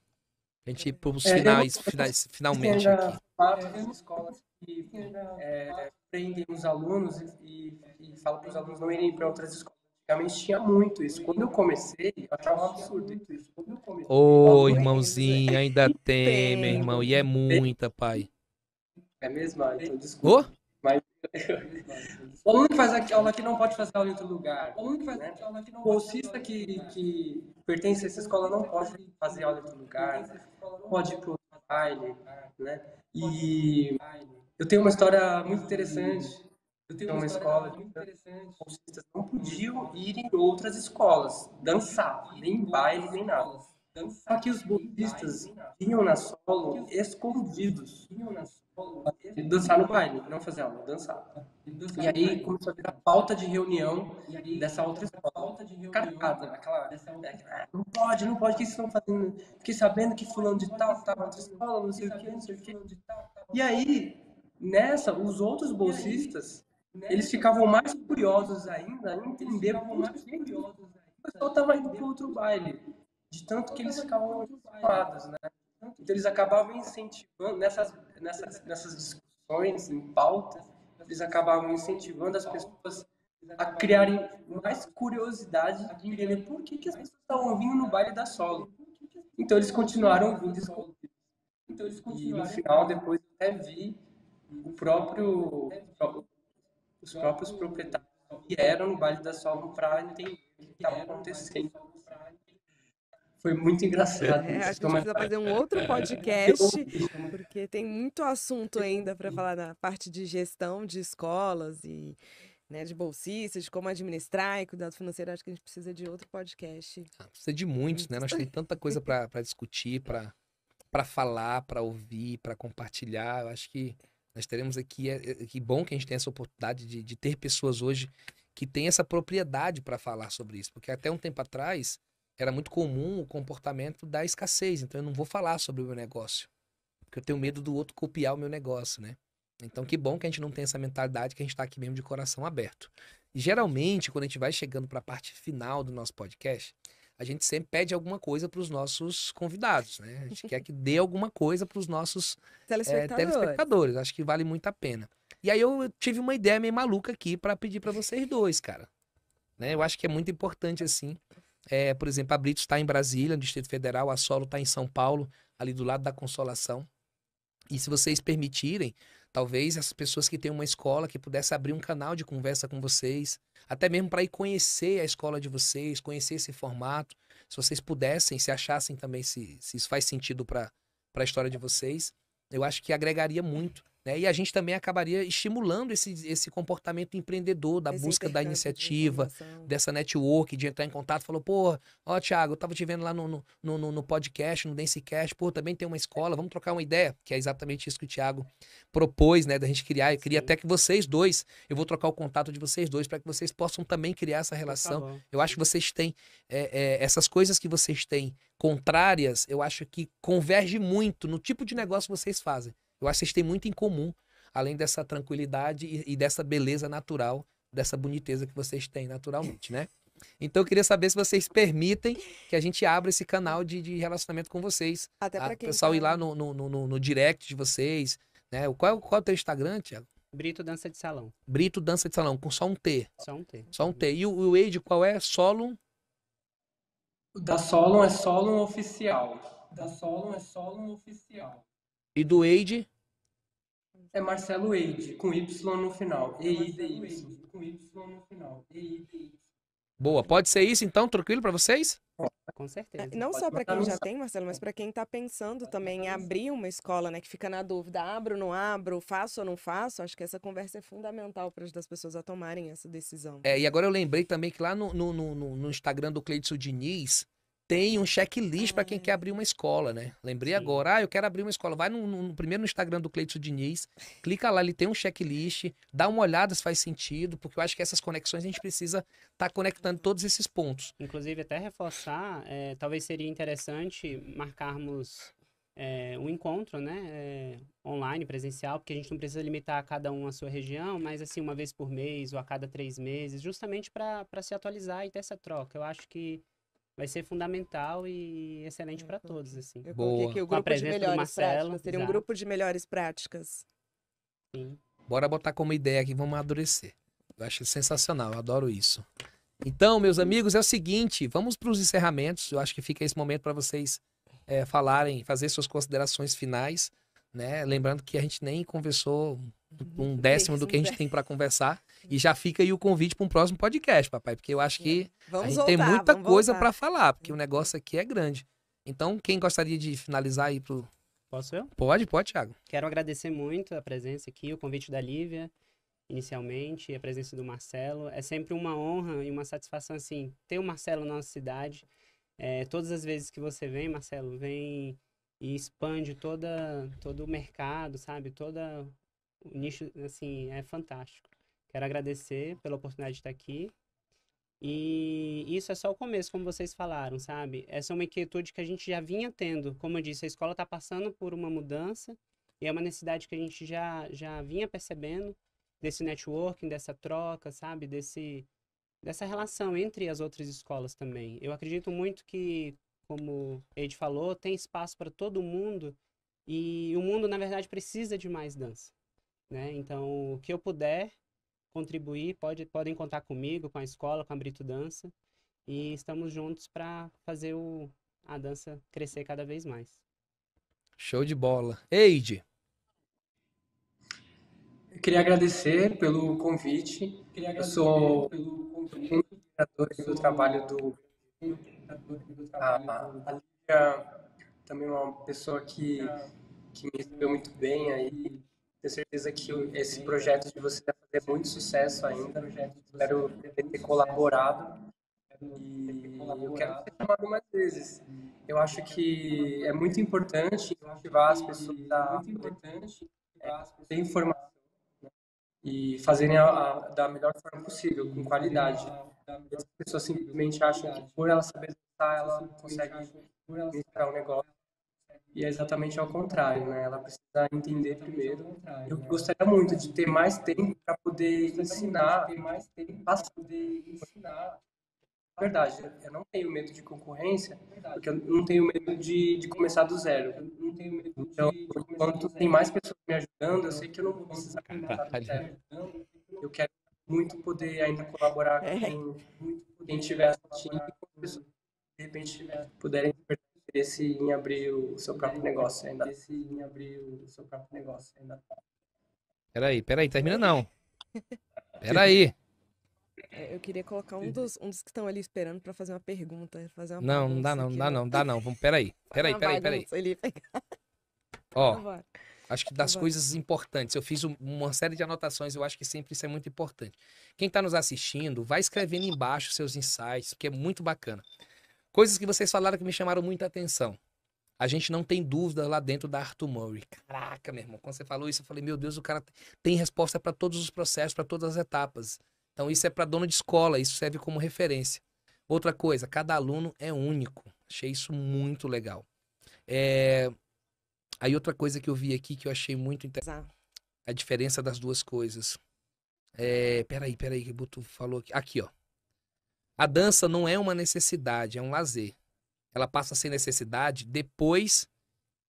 A gente ir pros É, eu- finais, finais, finalmente aqui. várias escolas que é, prendem os alunos e, e, e falam para os alunos não irem para outras escolas. Antigamente tinha muito isso. Quando eu comecei, eu achava um absurdo isso. Quando eu comecei, Ô, eu- irmãozinho, ainda [LAUGHS] tem, meu Tem. irmão. E é muita, pai. É mesmo? Ah, Então, desculpa. Ô? O aluno que faz aqui, aula aqui não pode fazer aula em outro lugar. O aluno que faz aqui, aula aqui não O bolsista que, que pertence a essa escola não pode fazer aula em outro lugar. Pode ir para outro baile, né? E eu tenho uma história muito interessante. Eu tenho uma escola que os bolsistas não podiam ir em outras escolas, dançar, nem baile, nem nada. Só que os bolsistas vinham na solo escondidos. E dançar no baile, não fazer aula, dançar. E aí começou a virar pauta de reunião dessa outra escola. Carcada, aquela. "Ah, Não pode, não pode, o que vocês estão fazendo? Fiquei sabendo que fulano de tal tá na outra escola, não sei o que, não sei o que. E aí, nessa, os outros bolsistas, eles ficavam mais curiosos ainda entender por que o pessoal estava indo para outro baile. De tanto que eles ficavam ocupados, né? Então eles acabavam incentivando, nessas, nessas, nessas discussões em pauta, eles acabavam incentivando as pessoas a criarem mais curiosidade de entender por que, que as pessoas estavam vindo no baile da solo. Então eles continuaram vindo escondidos. E no final, depois até vi o próprio, os próprios proprietários vieram no baile da solo para entender o que estava acontecendo. Foi muito engraçado. É, acho que a gente precisa fazer um outro podcast, porque tem muito assunto ainda para falar na parte de gestão de escolas e né, de bolsistas, de como administrar e cuidado financeiro. Acho que a gente precisa de outro podcast. Ah, precisa de muitos, né? Nós temos [LAUGHS] tanta coisa para discutir, para falar, para ouvir, para compartilhar. Eu acho que nós teremos aqui. É, é, que bom que a gente tem essa oportunidade de, de ter pessoas hoje que têm essa propriedade para falar sobre isso. Porque até um tempo atrás era muito comum o comportamento da escassez. Então eu não vou falar sobre o meu negócio. Porque eu tenho medo do outro copiar o meu negócio, né? Então que bom que a gente não tem essa mentalidade, que a gente está aqui mesmo de coração aberto. E geralmente, quando a gente vai chegando para a parte final do nosso podcast, a gente sempre pede alguma coisa para os nossos convidados, né? A gente quer que dê [LAUGHS] alguma coisa para os nossos telespectadores. É, telespectadores. Acho que vale muito a pena. E aí eu tive uma ideia meio maluca aqui para pedir para vocês dois, cara. Né? Eu acho que é muito importante assim é, por exemplo, a Brito está em Brasília, no Distrito Federal, a Solo está em São Paulo, ali do lado da Consolação. E se vocês permitirem, talvez essas pessoas que têm uma escola que pudesse abrir um canal de conversa com vocês, até mesmo para ir conhecer a escola de vocês, conhecer esse formato, se vocês pudessem, se achassem também se, se isso faz sentido para a história de vocês, eu acho que agregaria muito né? E a gente também acabaria estimulando esse, esse comportamento empreendedor, da Esse busca da de iniciativa, informação. dessa network, de entrar em contato. Falou, pô, ó, Thiago, eu tava te vendo lá no, no, no, no podcast, no Dancecast, pô, também tem uma escola, vamos trocar uma ideia, que é exatamente isso que o Thiago propôs, né, da gente criar. Eu queria Sim. até que vocês dois, eu vou trocar o contato de vocês dois, para que vocês possam também criar essa relação. favor. Eu acho que vocês têm é, é, essas coisas que vocês têm contrárias, eu acho que converge muito no tipo de negócio que vocês fazem. Eu acho que vocês têm muito em comum, além dessa tranquilidade e, e dessa beleza natural, dessa boniteza que vocês têm naturalmente, né? Então eu queria saber se vocês permitem que a gente abra esse canal de, de relacionamento com vocês. Até Ah, para O quem pessoal tá- ir lá no, no, no, no- no direct de vocês, né? Qual, é o- qual é o teu Instagram, Tiago? Brito Dança de Salão. Brito Dança de Salão, com só um T. Só um T. Só um T. E o, o Wade, qual é? Solo? O da Solon é Solon oficial. Da Solon é Solon oficial. E do Wade? É Marcelo Eide, com Y no final. E-I-D-Y. Com Y no final. E-I-D-Y. Boa. Pode ser isso então? Tranquilo pra vocês? Com certeza. É, Não Pode só para quem já tem, Marcelo, mas para quem está pensando também em abrir uma escola, né? Que fica na dúvida, abro, não abro, faço ou não faço. Acho que essa conversa é fundamental para as pessoas a tomarem essa decisão. É, e agora eu lembrei também que lá no, no, no, no- no Instagram do Cleidson Diniz tem um checklist para quem Ah. quer abrir uma escola, né? Lembrei Sim. agora, ah, eu quero abrir uma escola. Vai no, no- primeiro no Instagram do Cleidson Diniz, clica lá, ele tem um checklist, dá uma olhada se faz sentido, porque eu acho que essas conexões a gente precisa estar conectando todos esses pontos. Inclusive, até reforçar, é, talvez seria interessante marcarmos é, um encontro, né? é, online, presencial, porque a gente não precisa limitar a cada um a sua região, mas assim, uma vez por mês ou a cada três meses, justamente para se atualizar e ter essa troca. Eu acho que vai ser fundamental e excelente para todos, assim. Eu Boa. aqui o Com a grupo de presença do melhores Marcelo, práticas. Seria um exato. grupo de melhores práticas. Sim. Bora botar como ideia aqui, vamos amadurecer. Eu acho sensacional, eu adoro isso. Então, meus amigos, é o seguinte, vamos para os encerramentos. Eu acho que fica esse momento para vocês é, falarem, fazer suas considerações finais, né? Lembrando que a gente nem conversou um décimo do que a gente tem para conversar. E já fica aí o convite para um próximo podcast, papai, porque eu acho que a Vamos gente tem voltar, muita vamos coisa para falar, porque o negócio aqui é grande. Então, quem gostaria de finalizar aí pro. Posso eu? Pode, pode, Thiago. Quero agradecer muito a presença aqui, o convite da Lívia, inicialmente, e a presença do Marcelo. É sempre uma honra e uma satisfação, assim, ter o Marcelo na nossa cidade. É, todas as vezes que você vem, Marcelo, vem e expande toda, todo o mercado, sabe? Toda o nicho, assim, é fantástico. Quero agradecer pela oportunidade de estar aqui. E isso é só o começo, como vocês falaram, sabe? Essa é uma inquietude que a gente já vinha tendo. Como eu disse, a escola está passando por uma mudança e é uma necessidade que a gente já, já vinha percebendo desse networking, dessa troca, sabe? Desse, dessa relação entre as outras escolas também. Eu acredito muito que, como Ed falou, tem espaço para todo mundo e o mundo, na verdade, precisa de mais dança, né? Então, o que eu puder contribuir, pode, podem contar comigo, com a escola, com a Brito Dança e estamos juntos para fazer o, a dança crescer cada vez mais. Show de bola. Eide, Eu queria agradecer pelo convite. Eu sou um dos admiradores do trabalho do A, a Lívia também é uma pessoa que, que me recebeu muito bem aí. Tenho certeza que esse projeto de você vai fazer muito sucesso ainda. Espero ter colaborado. E eu quero ser chamado mais vezes. Eu acho que é muito importante incentivar as pessoas a ter informação e fazerem a, a, da melhor forma possível, com qualidade. As pessoas simplesmente acham que por ela saber dançar, ela consegue ministrar um negócio. E é exatamente ao contrário, né? Ela precisa entender primeiro. Eu gostaria muito de ter mais tempo para poder ensinar, passar, poder ensinar verdade, eu não tenho medo de concorrência, porque eu não tenho medo de, de começar do zero. Então, enquanto tem mais pessoas me ajudando, eu sei que eu não vou precisar começar do zero. Eu quero muito poder ainda colaborar é. com quem estiver assistindo e com as pessoas que, de repente, puderem ter interesse em abrir o seu próprio negócio ainda. Em abrir o seu próprio negócio ainda. Peraí, peraí, termina não. [LAUGHS] Peraí. É, eu queria colocar um dos, um dos que estão ali esperando para fazer uma pergunta. Fazer uma não, não dá não, não dá não, dá não. Vamos, peraí, [LAUGHS] peraí, peraí, peraí. Ó, acho que das coisas importantes, eu fiz uma série de anotações, eu acho que sempre isso é muito importante. Quem está nos assistindo, vai escrevendo embaixo seus insights, que é muito bacana. Coisas que vocês falaram que me chamaram muita atenção. A gente não tem dúvida lá dentro da Arthur Murray. Caraca, meu irmão, quando você falou isso, eu falei, meu Deus, o cara tem resposta para todos os processos, para todas as etapas. Então, isso é para dono de escola, isso serve como referência. Outra coisa, cada aluno é único. Achei isso muito legal. É... Aí, outra coisa que eu vi aqui que eu achei muito interessante. A diferença das duas coisas. É... Peraí, peraí, que o Buto falou aqui. Aqui, ó. A dança não é uma necessidade, é um lazer. Ela passa a ser necessidade depois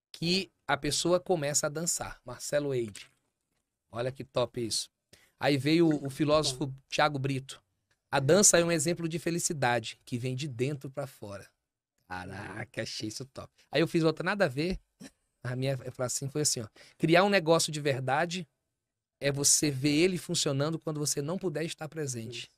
que a pessoa começa a dançar. Marcelo Eide. Olha que top isso. Aí veio o filósofo Tiago Brito. A dança é um exemplo de felicidade que vem de dentro para fora. Caraca, achei isso top. Aí eu fiz outra nada a ver. A minha assim foi assim, ó. Criar um negócio de verdade é você ver ele funcionando quando você não puder estar presente.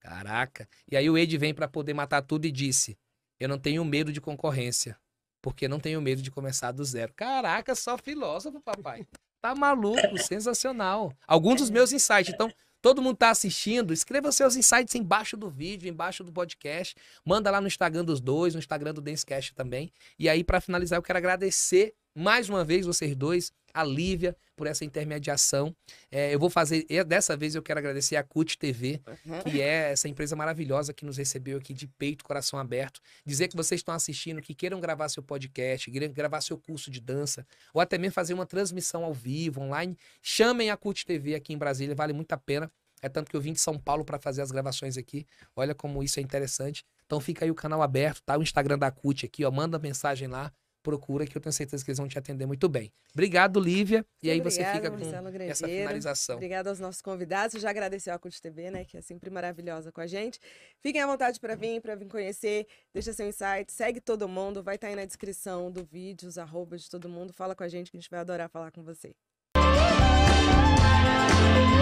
Caraca. E aí o Ed vem para poder matar tudo e disse: "Eu não tenho medo de concorrência, porque não tenho medo de começar do zero". Caraca, só filósofo, papai. Tá maluco, sensacional. Alguns dos meus insights. Então, todo mundo tá assistindo, escreva seus insights embaixo do vídeo, embaixo do podcast. Manda lá no Instagram dos dois, no Instagram do Dancecast também. E aí, para finalizar, eu quero agradecer mais uma vez vocês dois a Lívia por essa intermediação. É, eu vou fazer, dessa vez eu quero agradecer a CUT TV, uhum. que é essa empresa maravilhosa que nos recebeu aqui de peito, coração aberto. Dizer que vocês estão assistindo, que queiram gravar seu podcast, queiram gravar seu curso de dança, ou até mesmo fazer uma transmissão ao vivo, online, chamem a CUT TV aqui em Brasília, vale muito a pena. É tanto que eu vim de São Paulo para fazer as gravações aqui. Olha como isso é interessante. Então fica aí o canal aberto, tá? O Instagram da CUT aqui, ó. Manda mensagem lá procura que eu tenho certeza que eles vão te atender muito bem. Obrigado, Lívia. E aí você fica com essa finalização. Obrigada aos nossos convidados. Eu já agradeceu a CUT TV, né, que é sempre maravilhosa com a gente. Fiquem à vontade para vir, para vir conhecer. Deixa seu insight, segue todo mundo, vai estar tá aí na descrição do vídeo, os arrobas de todo mundo. Fala com a gente que a gente vai adorar falar com você. Música